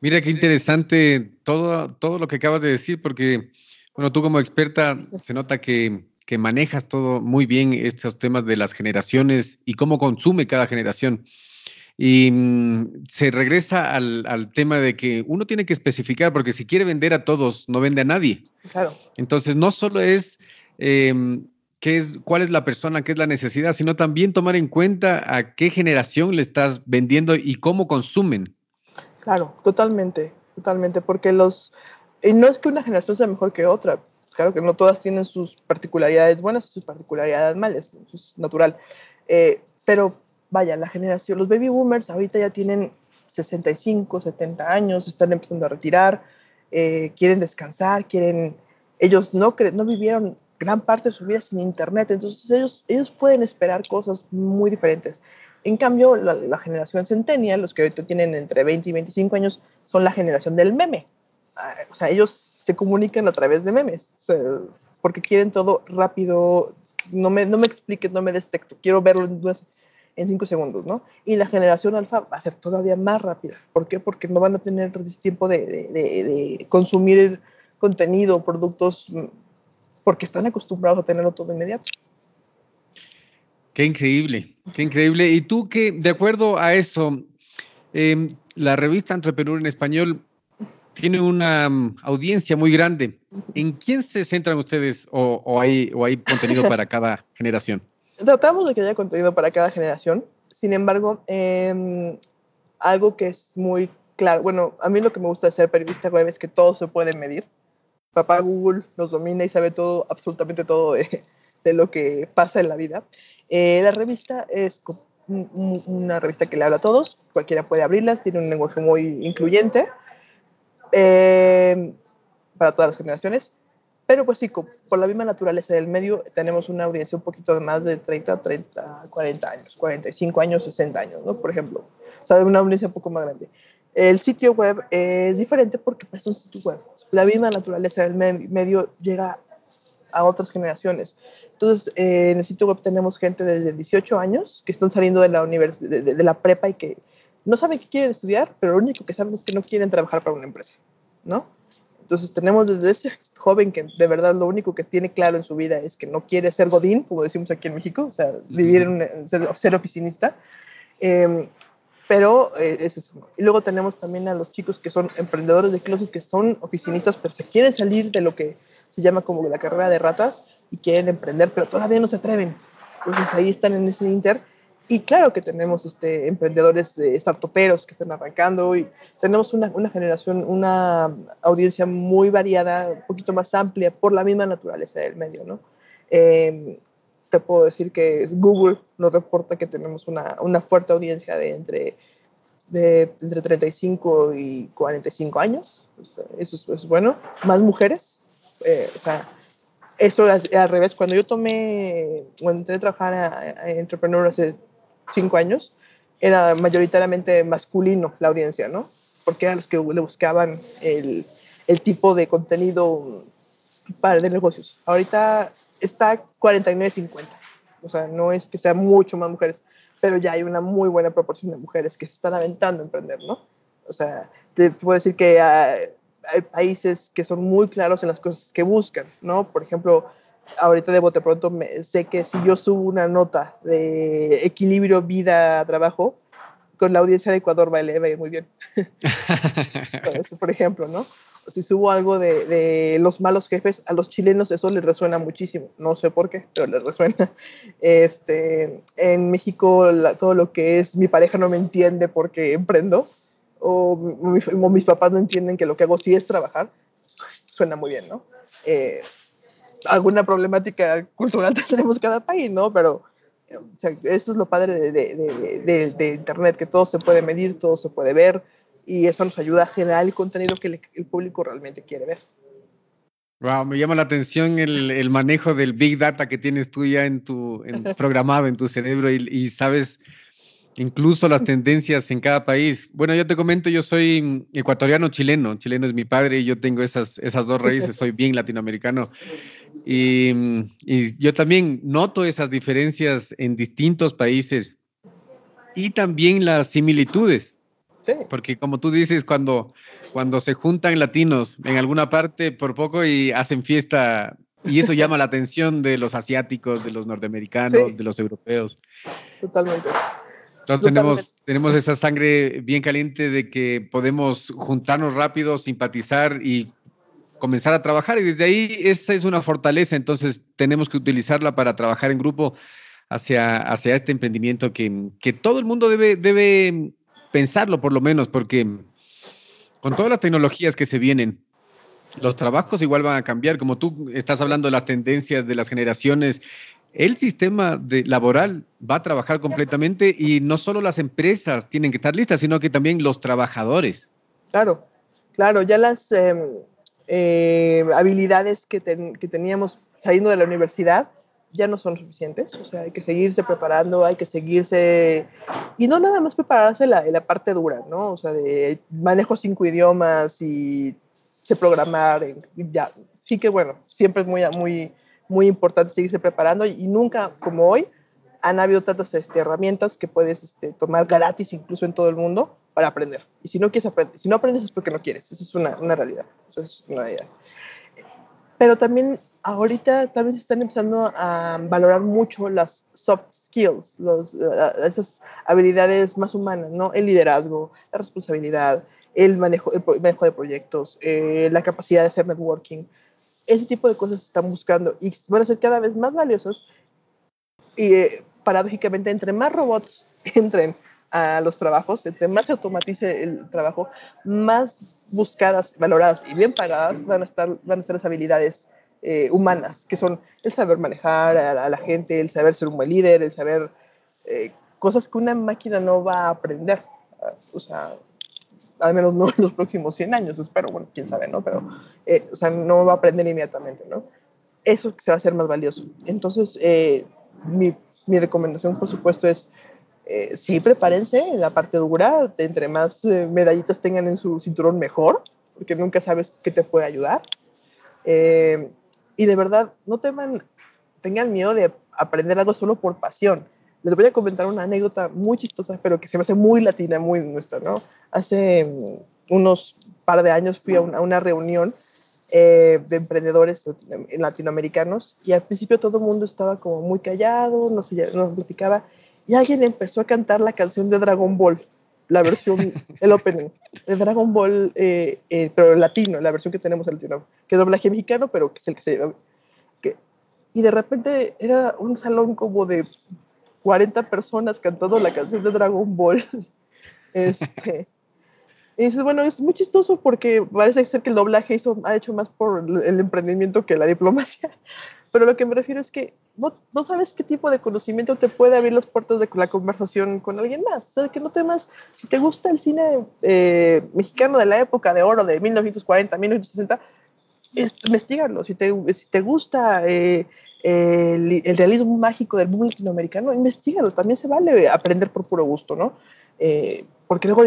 Mira qué interesante todo, todo lo que acabas de decir, porque, bueno, tú como experta se nota que, que manejas todo muy bien estos temas de las generaciones y cómo consume cada generación. Y mm, se regresa al, al, tema de que uno tiene que especificar, porque si quiere vender a todos, no vende a nadie. Claro. Entonces, no solo es, eh, qué es cuál es la persona, qué es la necesidad, sino también tomar en cuenta a qué generación le estás vendiendo y cómo consumen. Claro, totalmente, totalmente, porque los, y no es que una generación sea mejor que otra, claro que no todas tienen sus particularidades buenas y sus particularidades malas, eso es natural, eh, pero vaya, la generación, los baby boomers ahorita ya tienen 65, 70 años, están empezando a retirar, eh, quieren descansar, quieren, ellos no, no vivieron gran parte de su vida sin internet, entonces ellos, ellos pueden esperar cosas muy diferentes. En cambio, la, generación centennial, los que ahorita tienen entre 20 y 25 años, son la generación del meme. Ah, o sea, ellos se comunican a través de memes, porque quieren todo rápido, no me, no me expliques, no me des texto, quiero verlo en, en cinco segundos, ¿no? Y la generación alfa va a ser todavía más rápida. ¿Por qué? Porque no van a tener tiempo de, de, de consumir contenido, productos, porque están acostumbrados a tenerlo todo inmediato. Qué increíble, qué increíble. Y tú que, de acuerdo a eso, em, la revista Entrepreneur en español tiene una mm, audiencia muy grande. ¿En quién se centran ustedes o, hay, o hay contenido para *laughs* cada generación? Tratamos de que haya contenido para cada generación. Sin embargo, em, algo que es muy claro, bueno, a mí lo que me gusta de ser periodista web es que todo se puede medir. Papá Google nos domina y sabe todo, absolutamente todo de, lo que pasa en la vida. Eh, la revista es una revista que le habla a todos, cualquiera puede abrirlas, tiene un lenguaje muy incluyente eh, para todas las generaciones, pero pues sí, por la misma naturaleza del medio, tenemos una audiencia un poquito de más de 30, 30, 40 años, 45 años, 60 años, ¿no? Por ejemplo, o sea, una audiencia un poco más grande. El sitio web es diferente porque es un sitio web. La misma naturaleza del medio llega a otras generaciones. Entonces, eh, en el sitio web tenemos gente desde 18 años que están saliendo de la, de, de, la prepa y que no saben qué quieren estudiar, pero lo único que saben es que no quieren trabajar para una empresa, ¿no? Entonces tenemos desde ese joven que de verdad lo único que tiene claro en su vida es que no quiere ser godín, como decimos aquí en México, o sea, vivir en, ser, oficinista. Em, pero eh, es eso. Y luego tenemos también a los chicos que son emprendedores de closet, que son oficinistas, pero se quieren salir de lo que se llama como la carrera de ratas y quieren emprender, pero todavía no se atreven. Entonces ahí están en ese inter y claro que tenemos este, emprendedores eh, startuperos que están arrancando y tenemos una, una, generación, una audiencia muy variada, un poquito más amplia por la misma naturaleza del medio, ¿no? Em, te puedo decir que Google nos reporta que tenemos una, una fuerte audiencia de entre, de entre 35 y 45 años. Eso es, bueno. Más mujeres. Eh, o sea, eso al revés. Cuando yo tomé, cuando entré a trabajar a, a Entrepreneur hace cinco años, era mayoritariamente masculino la audiencia, ¿no? Porque eran los que le buscaban el, el tipo de contenido para de negocios. Ahorita está 49-50. O sea, no es que sean mucho más mujeres, pero ya hay una muy buena proporción de mujeres que se están aventando a emprender, ¿no? O sea, te puedo decir que hay países que son muy claros en las cosas que buscan, ¿no? Por ejemplo, ahorita de bote pronto me, sé que si yo subo una nota de equilibrio vida-trabajo, con la audiencia de Ecuador va a ir muy bien. *laughs* por ejemplo, ¿no? Si subo algo de, de, los malos jefes, a los chilenos eso les resuena muchísimo. No sé por qué, pero les resuena. Este, en México todo lo que es mi pareja no me entiende porque emprendo, o, o, mis papás no entienden que lo que hago sí es trabajar, suena muy bien, ¿no? Eh, alguna problemática cultural *laughs* tenemos cada país, ¿no? Pero eso es lo padre de, de, Internet, que todo se puede medir, todo se puede ver y eso nos ayuda a generar el contenido que el público realmente quiere ver. Wow, me llama la atención el, el, manejo del Big Data que tienes tú ya en tu en, *laughs* programado en tu cerebro y, y sabes incluso las tendencias en cada país. Bueno, yo te comento, yo soy ecuatoriano chileno, chileno es mi padre y yo tengo esas, esas dos raíces, soy bien latinoamericano. *laughs* Y, y, yo también noto esas diferencias en distintos países y también las similitudes. Sí. Porque como tú dices, cuando, cuando se juntan latinos en alguna parte por poco y hacen fiesta, y eso llama la atención de los asiáticos, de los norteamericanos, de los europeos. Totalmente. Entonces tenemos, tenemos esa sangre bien caliente de que podemos juntarnos rápido, simpatizar y comenzar a trabajar. Y desde ahí esa es una fortaleza, entonces tenemos que utilizarla para trabajar en grupo hacia, hacia este emprendimiento que, que todo el mundo debe, debe pensarlo por lo menos, porque con todas las tecnologías que se vienen, los trabajos igual van a cambiar, como tú estás hablando de las tendencias de las generaciones, el sistema de laboral va a trabajar completamente y no solo las empresas tienen que estar listas, sino que también los trabajadores. Claro, claro, ya las em, eh, habilidades que, que, teníamos saliendo de la universidad ya no son suficientes, o sea, hay que seguirse preparando, hay que seguirse, y no nada más prepararse la, la parte dura, ¿no? O sea, de manejo cinco idiomas y sé programar, ya, sí que bueno, siempre es muy, muy, muy importante seguirse preparando y, nunca como hoy han habido tantas este, herramientas que puedes este, tomar gratis incluso en todo el mundo para aprender. Y si no quieres aprender, si no aprendes es porque no quieres, eso es una, una realidad. Eso es una realidad. Pero también ahorita tal vez están empezando a valorar mucho las soft skills, los, esas habilidades más humanas, ¿no? El liderazgo, la responsabilidad, el manejo, el manejo de proyectos, eh, la capacidad de hacer networking ese tipo de cosas se están buscando y van a ser cada vez más valiosos. Y eh, paradójicamente, entre más robots *laughs* entren a los trabajos, entre más se automatice el trabajo, más buscadas, valoradas y bien pagadas van a estar, van a ser las habilidades eh, humanas, que son el saber manejar a, la gente, el saber ser un buen líder, el saber eh, cosas que una máquina no va a aprender. O sea, al menos no *laughs* en los próximos 100 años, espero, bueno, quién sabe, ¿no? Pero, eh, o sea, no va a aprender inmediatamente, ¿no? Eso se va a hacer más valioso. Entonces, eh, mi, mi, recomendación, por supuesto, es, eh, sí, prepárense en la parte dura, entre más medallitas tengan en su cinturón, mejor, porque nunca sabes qué te puede ayudar. y de verdad, no teman tengan miedo de aprender algo solo por pasión. Les voy a comentar una anécdota muy chistosa, pero que se me hace muy latina, muy nuestra. Hace mm, unos par de años fui a una, reunión eh, de emprendedores latinoamericanos y al principio todo el mundo estaba como muy callado, no se no platicaba y alguien empezó a cantar la canción de Dragon Ball, la versión, *laughs* el opening de Dragon Ball, eh, eh, pero latino, la versión que tenemos en latino, que es doblaje mexicano, pero que es el que se que, y de repente era un salón como de 40 personas cantando la canción de Dragon Ball. *laughs* Este, y dices, bueno, es muy chistoso porque parece ser que el doblaje hizo, ha hecho más por el emprendimiento que la diplomacia. *laughs* Pero lo que me refiero es que no, no, sabes qué tipo de conocimiento te puede abrir las puertas de la conversación con alguien más. O sea, que no temas, si te gusta el cine eh, mexicano de la época de oro, de 1940, 1960, investigalo. Si te, si te gusta eh, el, el, realismo mágico del mundo latinoamericano, investigalo. También se vale aprender por puro gusto, ¿no? Eh, porque luego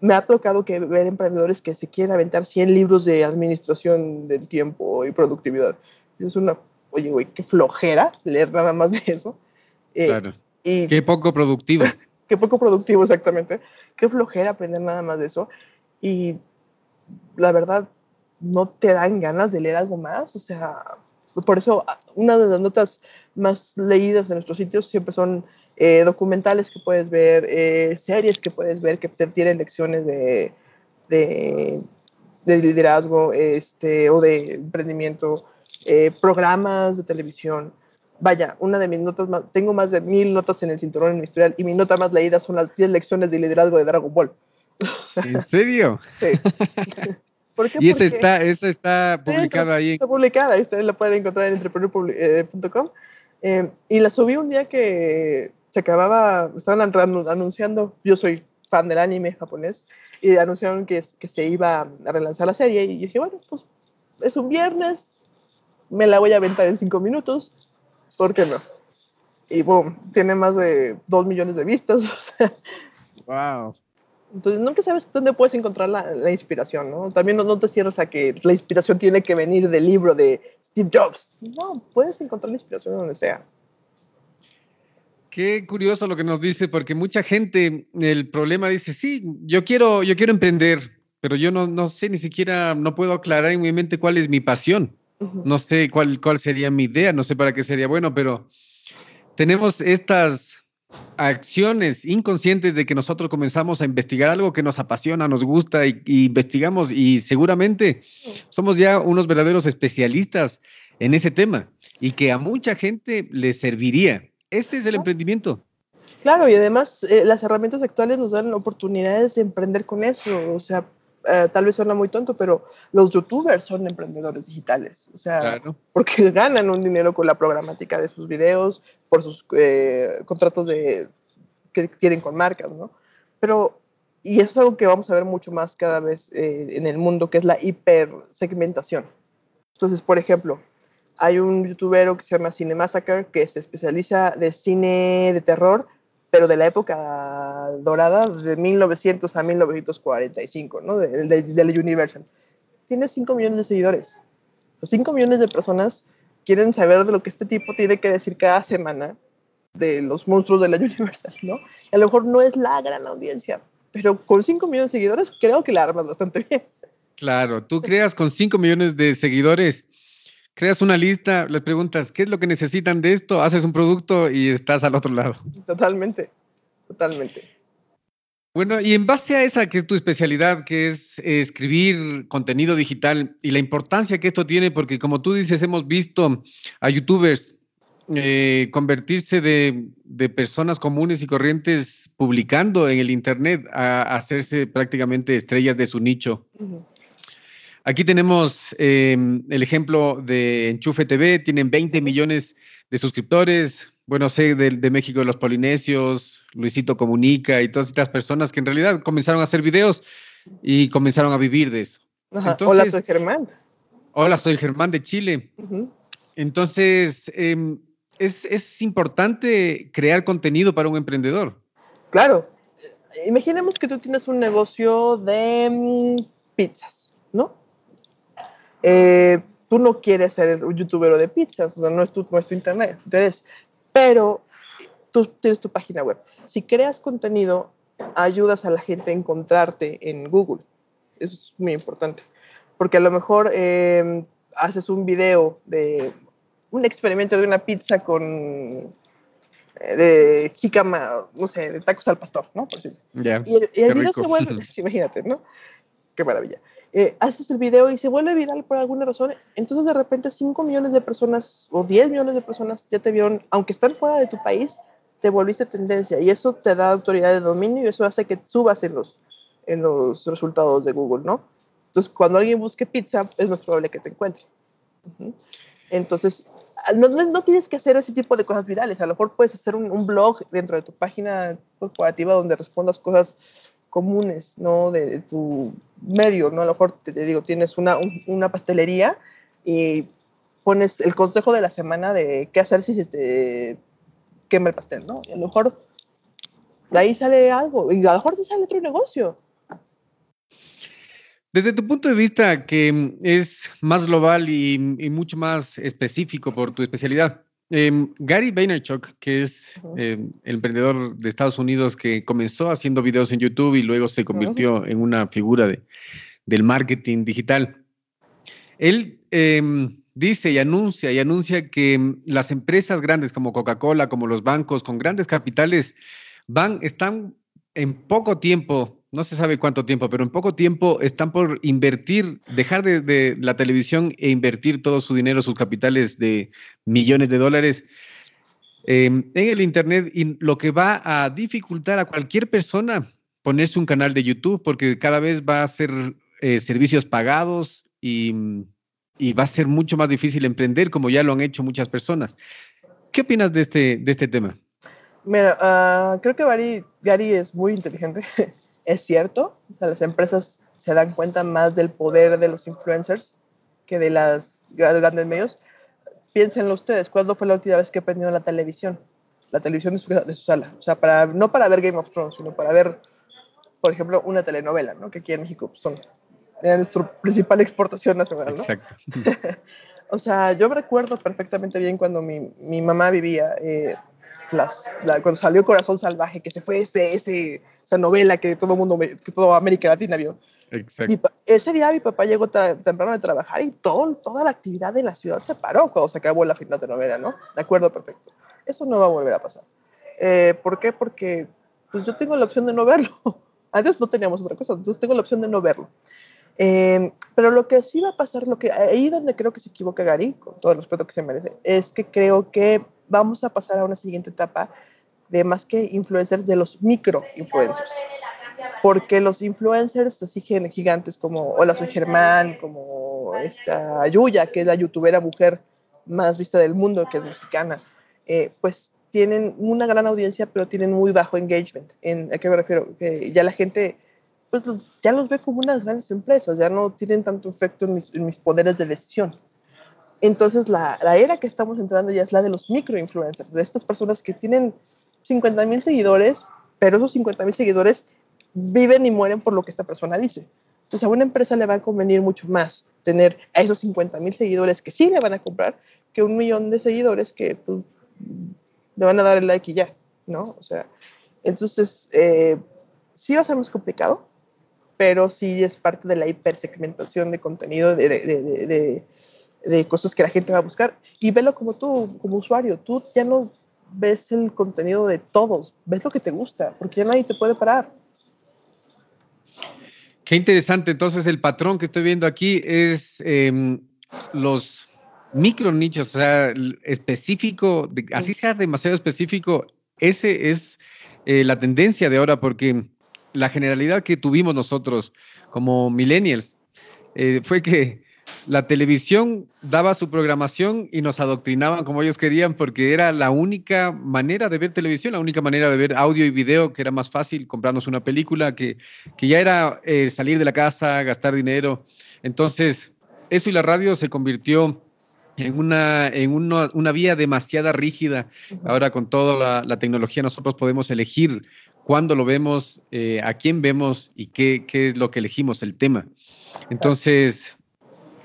me ha tocado que ver emprendedores que se quieren aventar 100 libros de administración del tiempo y productividad. Es una oye, güey, qué flojera leer nada más de eso. Eh, claro. Y, qué poco productivo. *laughs* qué poco productivo, exactamente. Qué flojera aprender nada más de eso. Y la verdad, no te dan ganas de leer algo más. O sea, por eso una de las notas más leídas en nuestros sitios siempre son eh, documentales que puedes ver, eh, series que puedes ver que te tienen lecciones de, de, de liderazgo este, o de emprendimiento eh, programas de televisión. Vaya, una de mis notas más, tengo más de mil notas en el cinturón en mi historial y mi nota más leída son las 10 lecciones de liderazgo de Dragon Ball. *laughs* ¿En serio? Sí. *laughs* ¿Por qué? Y esa está, esa está publicada ahí. Está publicada, esta la pueden encontrar en entrepreneur.com. Eh, y la subí un día que se acababa, estaban anunciando, yo soy fan del anime japonés, y anunciaron que, que se iba a relanzar la serie y dije, bueno, pues es un viernes, me la voy a aventar en cinco minutos, ¿por qué no? Y boom, tiene más de dos millones de vistas. *laughs* wow. Entonces, nunca sabes dónde puedes encontrar la, inspiración, ¿no? También no, te cierras a que la inspiración tiene que venir del libro de Steve Jobs. No, puedes encontrar la inspiración donde sea. Qué curioso lo que nos dice, porque mucha gente, el problema dice, sí, yo quiero, yo quiero emprender, pero yo no, no sé, ni siquiera, no puedo aclarar en mi mente cuál es mi pasión. No sé cuál, cuál sería mi idea, no sé para qué sería bueno, pero tenemos estas acciones inconscientes de que nosotros comenzamos a investigar algo que nos apasiona, nos gusta y, investigamos y seguramente somos ya unos verdaderos especialistas en ese tema y que a mucha gente le serviría. Ese es el emprendimiento. Claro, y además eh, las herramientas actuales nos dan oportunidades de emprender con eso. O sea, eh, tal vez suena muy tonto, pero los youtubers son emprendedores digitales, o sea, porque *laughs* ganan un dinero con la programática de sus videos, por sus eh, contratos de, que tienen con marcas, ¿no? Pero, y eso es algo que vamos a ver mucho más cada vez eh, en el mundo, que es la hipersegmentación. Entonces, por ejemplo, hay un youtuber que se llama Cinemassacre, que se especializa de cine de terror, pero de la época dorada, de 1900 a 1945, ¿no? De, de, la Universal. Tiene 5 millones de seguidores. Los 5 millones de personas quieren saber de lo que este tipo tiene que decir cada semana de los monstruos de la *laughs* Universal, ¿no? a lo mejor no es la gran audiencia, pero con 5 millones de seguidores creo que la armas bastante bien. Claro, tú creas con 5 millones de seguidores creas una lista, les preguntas, ¿qué es lo que necesitan de esto? Haces un producto y estás al otro lado. Totalmente, totalmente. Bueno, y en base a esa que es tu especialidad, que es escribir contenido digital y la importancia que esto tiene, porque como tú dices, hemos visto a youtubers eh, convertirse de, personas comunes y corrientes publicando en el Internet a, hacerse prácticamente estrellas de su nicho. Aquí tenemos em, el ejemplo de Enchufe TV, tienen 20 millones de suscriptores. Bueno, sé de, México de los Polinesios, Luisito Comunica y todas estas personas que en realidad comenzaron a hacer videos y comenzaron a vivir de eso. hola, soy Germán. Hola, soy Germán de Chile. Entonces, em, es, es importante crear contenido para un emprendedor. Claro. Imaginemos que tú tienes un negocio de mm, pizzas, ¿no? Eh, tú no quieres ser un youtuber de pizzas, no es tu, no es tu internet. Entonces, pero tú tienes tu página web. Si creas contenido, ayudas a la gente a encontrarte en Google. Eso es muy importante. Porque a lo mejor em, haces un video de un experimento de una pizza con eh, de jícama, no sé, de tacos al pastor, ¿no? Por y el, video se vuelve, *laughs* *laughs* imagínate, ¿no? Qué maravilla. Eh, haces el video y se vuelve viral por alguna razón, entonces de repente 5 millones de personas o 10 millones de personas ya te vieron, aunque están fuera de tu país, te volviste tendencia y eso te da autoridad de dominio y eso hace que subas en los, en los resultados de Google, ¿no? Entonces, cuando alguien busque pizza, es más probable que te encuentre. Entonces, no, no, tienes que hacer ese tipo de cosas virales. A lo mejor puedes hacer un, un blog dentro de tu página corporativa donde respondas cosas comunes, ¿no? De, tu medio, ¿no? A lo mejor te, digo, tienes una, una pastelería y pones el consejo de la semana de qué hacer si se te quema el pastel, ¿no? Y a lo mejor de ahí sale algo y a lo mejor te sale otro negocio. Desde tu punto de vista, que es más global y, mucho más específico por tu especialidad, em, Gary Vaynerchuk, que es em, el emprendedor de Estados Unidos que comenzó haciendo videos en YouTube y luego se convirtió en una figura de, del marketing digital, él em, dice y anuncia y anuncia que las empresas grandes como Coca-Cola, como los bancos con grandes capitales, van, están en poco tiempo no se sabe cuánto tiempo, pero en poco tiempo están por invertir, dejar de, la televisión e invertir todo su dinero, sus capitales de millones de dólares em, en el Internet y lo que va a dificultar a cualquier persona ponerse un canal de YouTube porque cada vez va a ser eh, servicios pagados y, va a ser mucho más difícil emprender como ya lo han hecho muchas personas. ¿Qué opinas de este, este tema? Ah, creo que Gary, Gary es muy inteligente. *laughs* es cierto, las empresas se dan cuenta más del poder de los influencers que de las grandes medios. Piénsenlo ustedes, ¿cuándo fue la última vez que prendieron la televisión? La televisión de su, de su sala. O sea, para, no para ver Game of Thrones, sino para ver, por ejemplo, una telenovela, ¿no? Que aquí en México son nuestra principal exportación nacional, ¿no? Exacto. *laughs* o sea, yo recuerdo perfectamente bien cuando mi, mi mamá vivía, eh, las, cuando salió Corazón Salvaje, que se fue ese, ese, esa novela que todo mundo, que toda América Latina vio. Exacto. ese día mi papá llegó temprano de trabajar y todo, toda la actividad de la ciudad se paró cuando se acabó la final de novela, ¿no? De acuerdo, perfecto. Eso no va a volver a pasar. Eh, ¿Por qué? Porque pues yo tengo la opción de no verlo. *laughs* Antes no teníamos otra cosa, entonces tengo la opción de no verlo. Eh, pero lo que sí va a pasar, lo que ahí donde creo que se equivoca Gary, con todo el respeto que se merece, es que creo que vamos a pasar a una siguiente etapa de más que influencers, de los micro influencers. Porque los influencers así gigantes como Hola Soy Germán, como esta Yuya, que es la youtubera mujer más vista del mundo, que es mexicana, eh, pues tienen una gran audiencia, pero tienen muy bajo engagement. En, ¿A qué me refiero? Que ya la gente, pues ya los ve como unas grandes empresas, ya no tienen tanto efecto en mis, en mis poderes de decisión. Entonces, la, era que estamos entrando ya es la de los microinfluencers, de estas personas que tienen 50 mil seguidores, pero esos 50 mil seguidores viven y mueren por lo que esta persona dice. Entonces, a una empresa le va a convenir mucho más tener a esos 50 mil seguidores que sí le van a comprar que un millón de seguidores que pues, le van a dar el like y ya, ¿no? O sea, entonces, eh, sí va a ser más complicado, pero sí es parte de la hipersegmentación de contenido, de cosas que la gente va a buscar y velo como tú, como usuario. Tú ya no ves el contenido de todos, ves lo que te gusta, porque ya nadie te puede parar. Qué interesante. Entonces, el patrón que estoy viendo aquí es em, los micro nichos, o sea, específico, así sea demasiado específico, ese es eh, la tendencia de ahora, porque la generalidad que tuvimos nosotros como millennials eh, fue que la televisión daba su programación y nos adoctrinaban como ellos querían porque era la única manera de ver televisión, la única manera de ver audio y video, que era más fácil comprarnos una película, que, que ya era eh, salir de la casa, gastar dinero. Entonces, eso y la radio se convirtió en una, en una, vía demasiado rígida. Ahora con toda la, tecnología nosotros podemos elegir cuándo lo vemos, eh, a quién vemos y qué, qué es lo que elegimos, el tema. Entonces,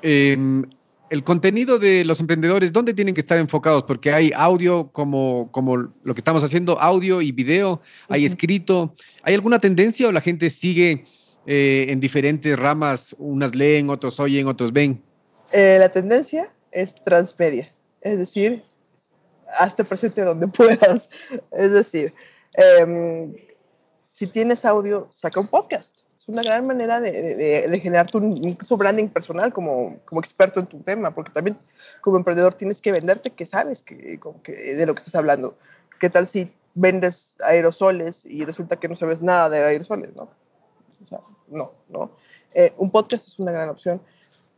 Em, el contenido de los emprendedores, ¿dónde tienen que estar enfocados? Porque hay audio como, como lo que estamos haciendo, audio y video, hay escrito. ¿Hay alguna tendencia o la gente sigue eh, en diferentes ramas? Unas leen, otros oyen, otros ven. Eh, la tendencia es transmedia, es decir, hazte presente donde *laughs* puedas. Es decir, em, si tienes audio, saca un podcast una gran manera de, de, generar tu branding personal como, como, experto en tu tema, porque también como emprendedor tienes que venderte que sabes que, que, de lo que estás hablando. ¿Qué tal si vendes aerosoles y resulta que no sabes nada de aerosoles? No, o sea, no, no. Eh, un podcast es una gran opción,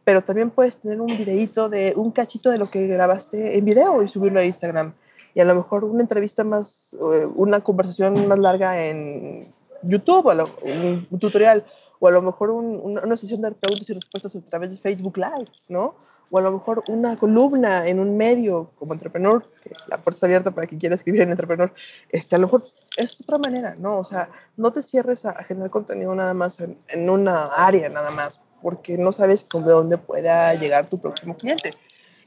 pero también puedes tener un videíto de un cachito de lo que grabaste en video y subirlo a Instagram. Y a lo mejor una entrevista más, una conversación más larga en YouTube, un, tutorial, o a lo mejor una, sesión de preguntas y respuestas a través de Facebook Live, ¿no? O a lo mejor una columna en un medio como entrepreneur, la puerta abierta para quien quiera escribir en entrepreneur, este, a lo mejor es otra manera, ¿no? O sea, no te cierres a, generar contenido nada más en, una área, nada más, porque no sabes de dónde pueda llegar tu próximo cliente.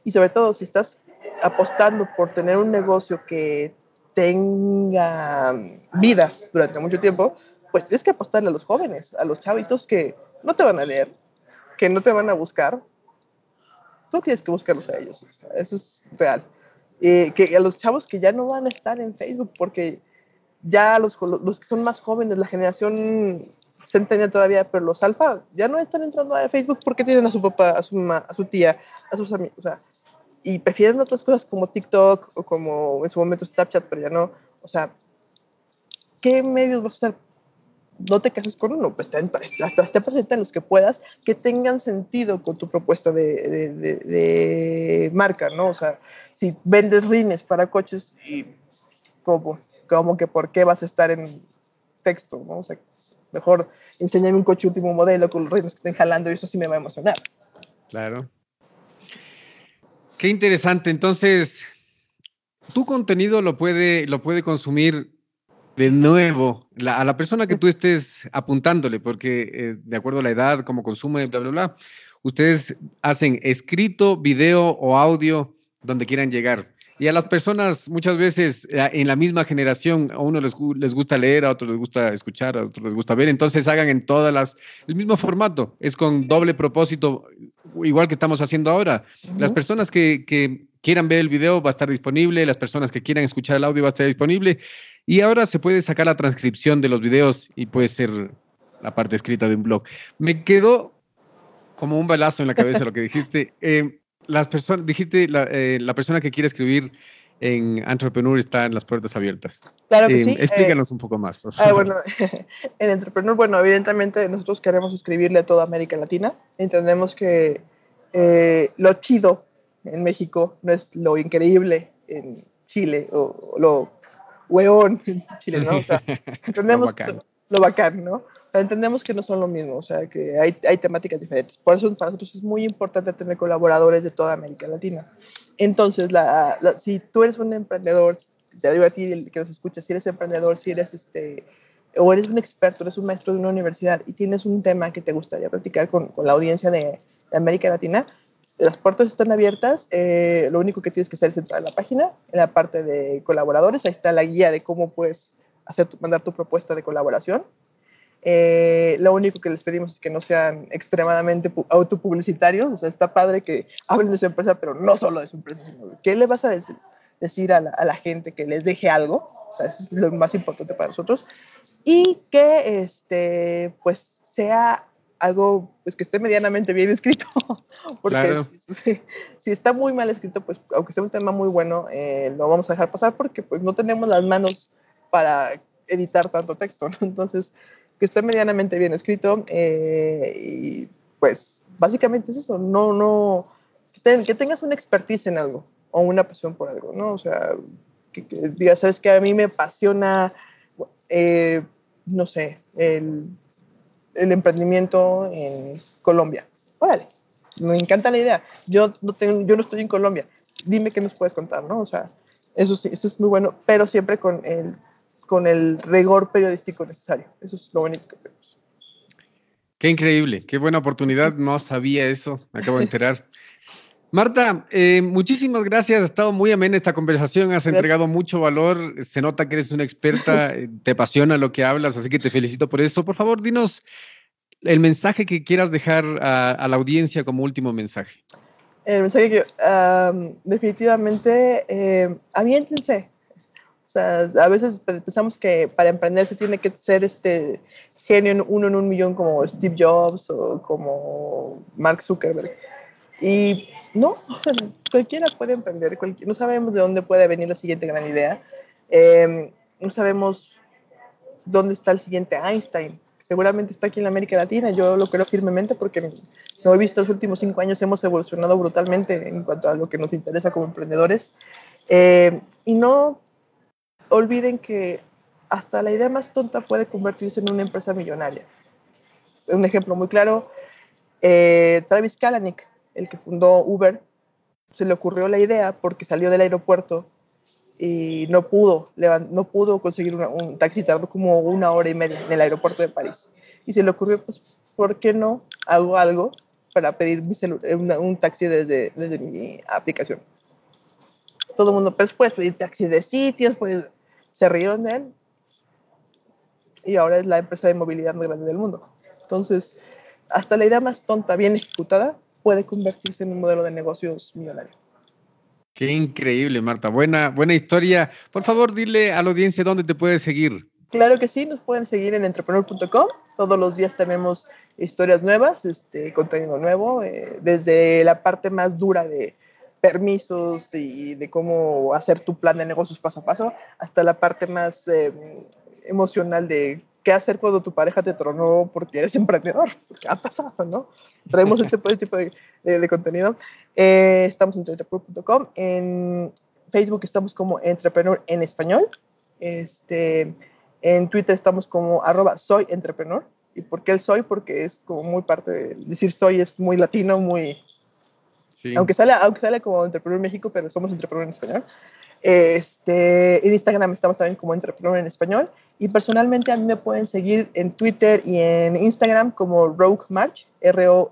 Y sobre todo, si estás apostando por tener un negocio que tenga vida durante mucho tiempo, pues tienes que apostarle a los jóvenes, a los chavitos que no te van a leer, que no te van a buscar. Tú tienes que buscarlos a ellos. eso es real. que a los chavos que ya no van a estar en Facebook porque ya los, los que son más jóvenes, la generación centennial todavía, pero los alfa ya no están entrando a Facebook porque tienen a su papá, a su mamá, a su tía, a sus amigos. O sea, y prefieren otras cosas como TikTok o como en su momento Snapchat, pero ya no. O sea, ¿qué medios vas a usar? No te cases con uno, pues hasta te presentan los que puedas que tengan sentido con tu propuesta de, de, de, marca, ¿no? O sea, si vendes rines para coches y como, como que por qué vas a estar en texto, ¿no? O sea, mejor enséñame un coche último modelo con los rines que estén jalando y eso sí me va a emocionar. Claro. Qué interesante. Entonces, tu contenido lo puede, lo puede consumir de nuevo a la persona que tú estés apuntándole, porque eh, de acuerdo a la edad, cómo consume, bla, bla, bla, ustedes hacen escrito, video o audio donde quieran llegar. Y a las personas muchas veces eh, en la misma generación, a uno les, les, gusta leer, a otros les gusta escuchar, a otros les gusta ver, entonces hagan en todas las, el mismo formato, es con doble propósito, igual que estamos haciendo ahora. Las personas que, que, quieran ver el video va a estar disponible, las personas que quieran escuchar el audio va a estar disponible y ahora se puede sacar la transcripción de los videos y puede ser la parte escrita de un blog. Me quedó como un balazo en la cabeza lo que dijiste. Eh, las personas, dijiste, la, eh, la, persona que quiere escribir en Entrepreneur está en las puertas abiertas. Claro que eh, sí. Explícanos un poco más, por ah, favor. bueno, *laughs* en Entrepreneur, bueno, evidentemente nosotros queremos escribirle a toda América Latina. Entendemos que eh, lo chido en México no es lo increíble en Chile o, lo hueón en Chile, ¿no? O sea, *laughs* entendemos lo, lo bacán, ¿no? Entendemos que no son lo mismo, o sea, que hay, hay, temáticas diferentes. Por eso para nosotros es muy importante tener colaboradores de toda América Latina. Entonces, la, si tú eres un emprendedor, te digo a ti que nos escuchas, si eres emprendedor, si eres este, o eres un experto, eres un maestro de una universidad y tienes un tema que te gustaría practicar con, con la audiencia de, de, América Latina, las puertas están abiertas. Eh, lo único que tienes que hacer es entrar a la página, en la parte de colaboradores, ahí está la guía de cómo puedes hacer mandar tu propuesta de colaboración eh, lo único que les pedimos es que no sean extremadamente autopublicitarios. O sea, está padre que hablen de su empresa, pero no solo de su empresa. ¿Qué le vas a decir, decir a, la, gente que les deje algo? O sea, eso es lo más importante para nosotros. Y que, este, pues, sea algo pues, que esté medianamente bien escrito. *laughs* porque si, está muy mal escrito, pues, aunque sea un tema muy bueno, eh, lo vamos a dejar pasar porque pues, no tenemos las manos para editar tanto texto. Entonces, que esté medianamente bien escrito eh, y pues básicamente es eso, no, no, que, tengas una expertise en algo o una pasión por algo, ¿no? O sea, que, digas, sabes que a mí me apasiona, eh, no sé, el, el, emprendimiento en Colombia. Vale, me encanta la idea. Yo no, tengo, yo no estoy en Colombia. Dime qué nos puedes contar, ¿no? O sea, eso, eso es muy bueno, pero siempre con el con el rigor periodístico necesario. Eso es lo único que tenemos. Qué increíble, qué buena oportunidad. No sabía eso, me acabo de enterar. *laughs* Marta, eh, muchísimas gracias. Ha estado muy amena esta conversación. Has entregado mucho valor. Se nota que eres una experta. *laughs* Eh, te apasiona lo que hablas, así que te felicito por eso. Por favor, dinos el mensaje que quieras dejar a, la audiencia como último mensaje. El mensaje que definitivamente eh, aviéntense. O sea, a veces pensamos que para emprender se tiene que ser este genio uno en un millón como Steve Jobs o como Mark Zuckerberg. Y no, cualquiera puede emprender, no sabemos de dónde puede venir la siguiente gran idea, em, no sabemos dónde está el siguiente Einstein, seguramente está aquí en América Latina, yo lo creo firmemente porque lo he visto los últimos cinco años, hemos evolucionado brutalmente en cuanto a lo que nos interesa como emprendedores. Em, y no olviden que hasta la idea más tonta puede convertirse en una empresa millonaria. Un ejemplo muy claro, eh, Travis Kalanick, el que fundó Uber, se le ocurrió la idea porque salió del aeropuerto y no pudo, no pudo conseguir un taxi, tardó como una hora y media en el aeropuerto de París. Y se le ocurrió, pues, ¿por qué no hago algo para pedir un taxi desde, desde mi aplicación? Todo el mundo, pues, puedes pedir taxi de sitios, pues, se rió de él. Y ahora es la empresa de movilidad más grande del mundo. Entonces, hasta la idea más tonta, bien ejecutada, puede convertirse en un modelo de negocios millonario. Qué increíble, Marta. Buena, buena historia. Por favor, dile a la audiencia dónde te puedes seguir. Claro que sí, nos pueden seguir en entrepreneur.com. Todos los días tenemos historias nuevas, este, contenido nuevo, eh, desde la parte más dura de permisos y de cómo hacer tu plan de negocios paso a paso, hasta la parte más eh, emocional de qué hacer cuando tu pareja te tronó porque eres emprendedor, porque *laughs* ha pasado, ¿no? Traemos este, este tipo de, de, contenido. Eh, estamos en entrepreneur.com, en Facebook estamos como Entrepreneur en español, este, en Twitter estamos como arroba soy entrepreneur. ¿Y por qué el soy? Porque es como muy parte de decir soy es muy latino, muy... Aunque, sale, aunque sale como Entrepreneur México, pero somos Entrepreneur en español. Este, en Instagram estamos también como Entrepreneur en Español. Y personalmente a mí me pueden seguir en Twitter y en Instagram como Rogue March, R-O-G-U-E-M-A-R-C-H,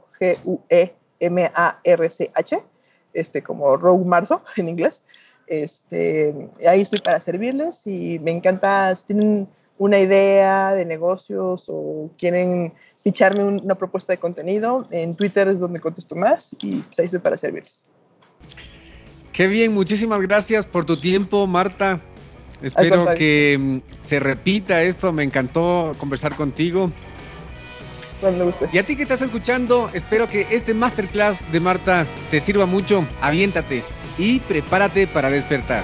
este, como Rogue Marzo *laughs* en inglés. Este, ahí estoy para servirles y me encanta, si tienen una idea de negocios o quieren ficharme una propuesta de contenido, en Twitter es donde contesto más y pues, ahí estoy para servirles. Qué bien, muchísimas gracias por tu tiempo, Marta. Espero que mm, se repita esto. Me encantó conversar contigo. Cuando gustes. Y a ti que estás escuchando, espero que este masterclass de Marta te sirva mucho. Aviéntate y prepárate para despertar.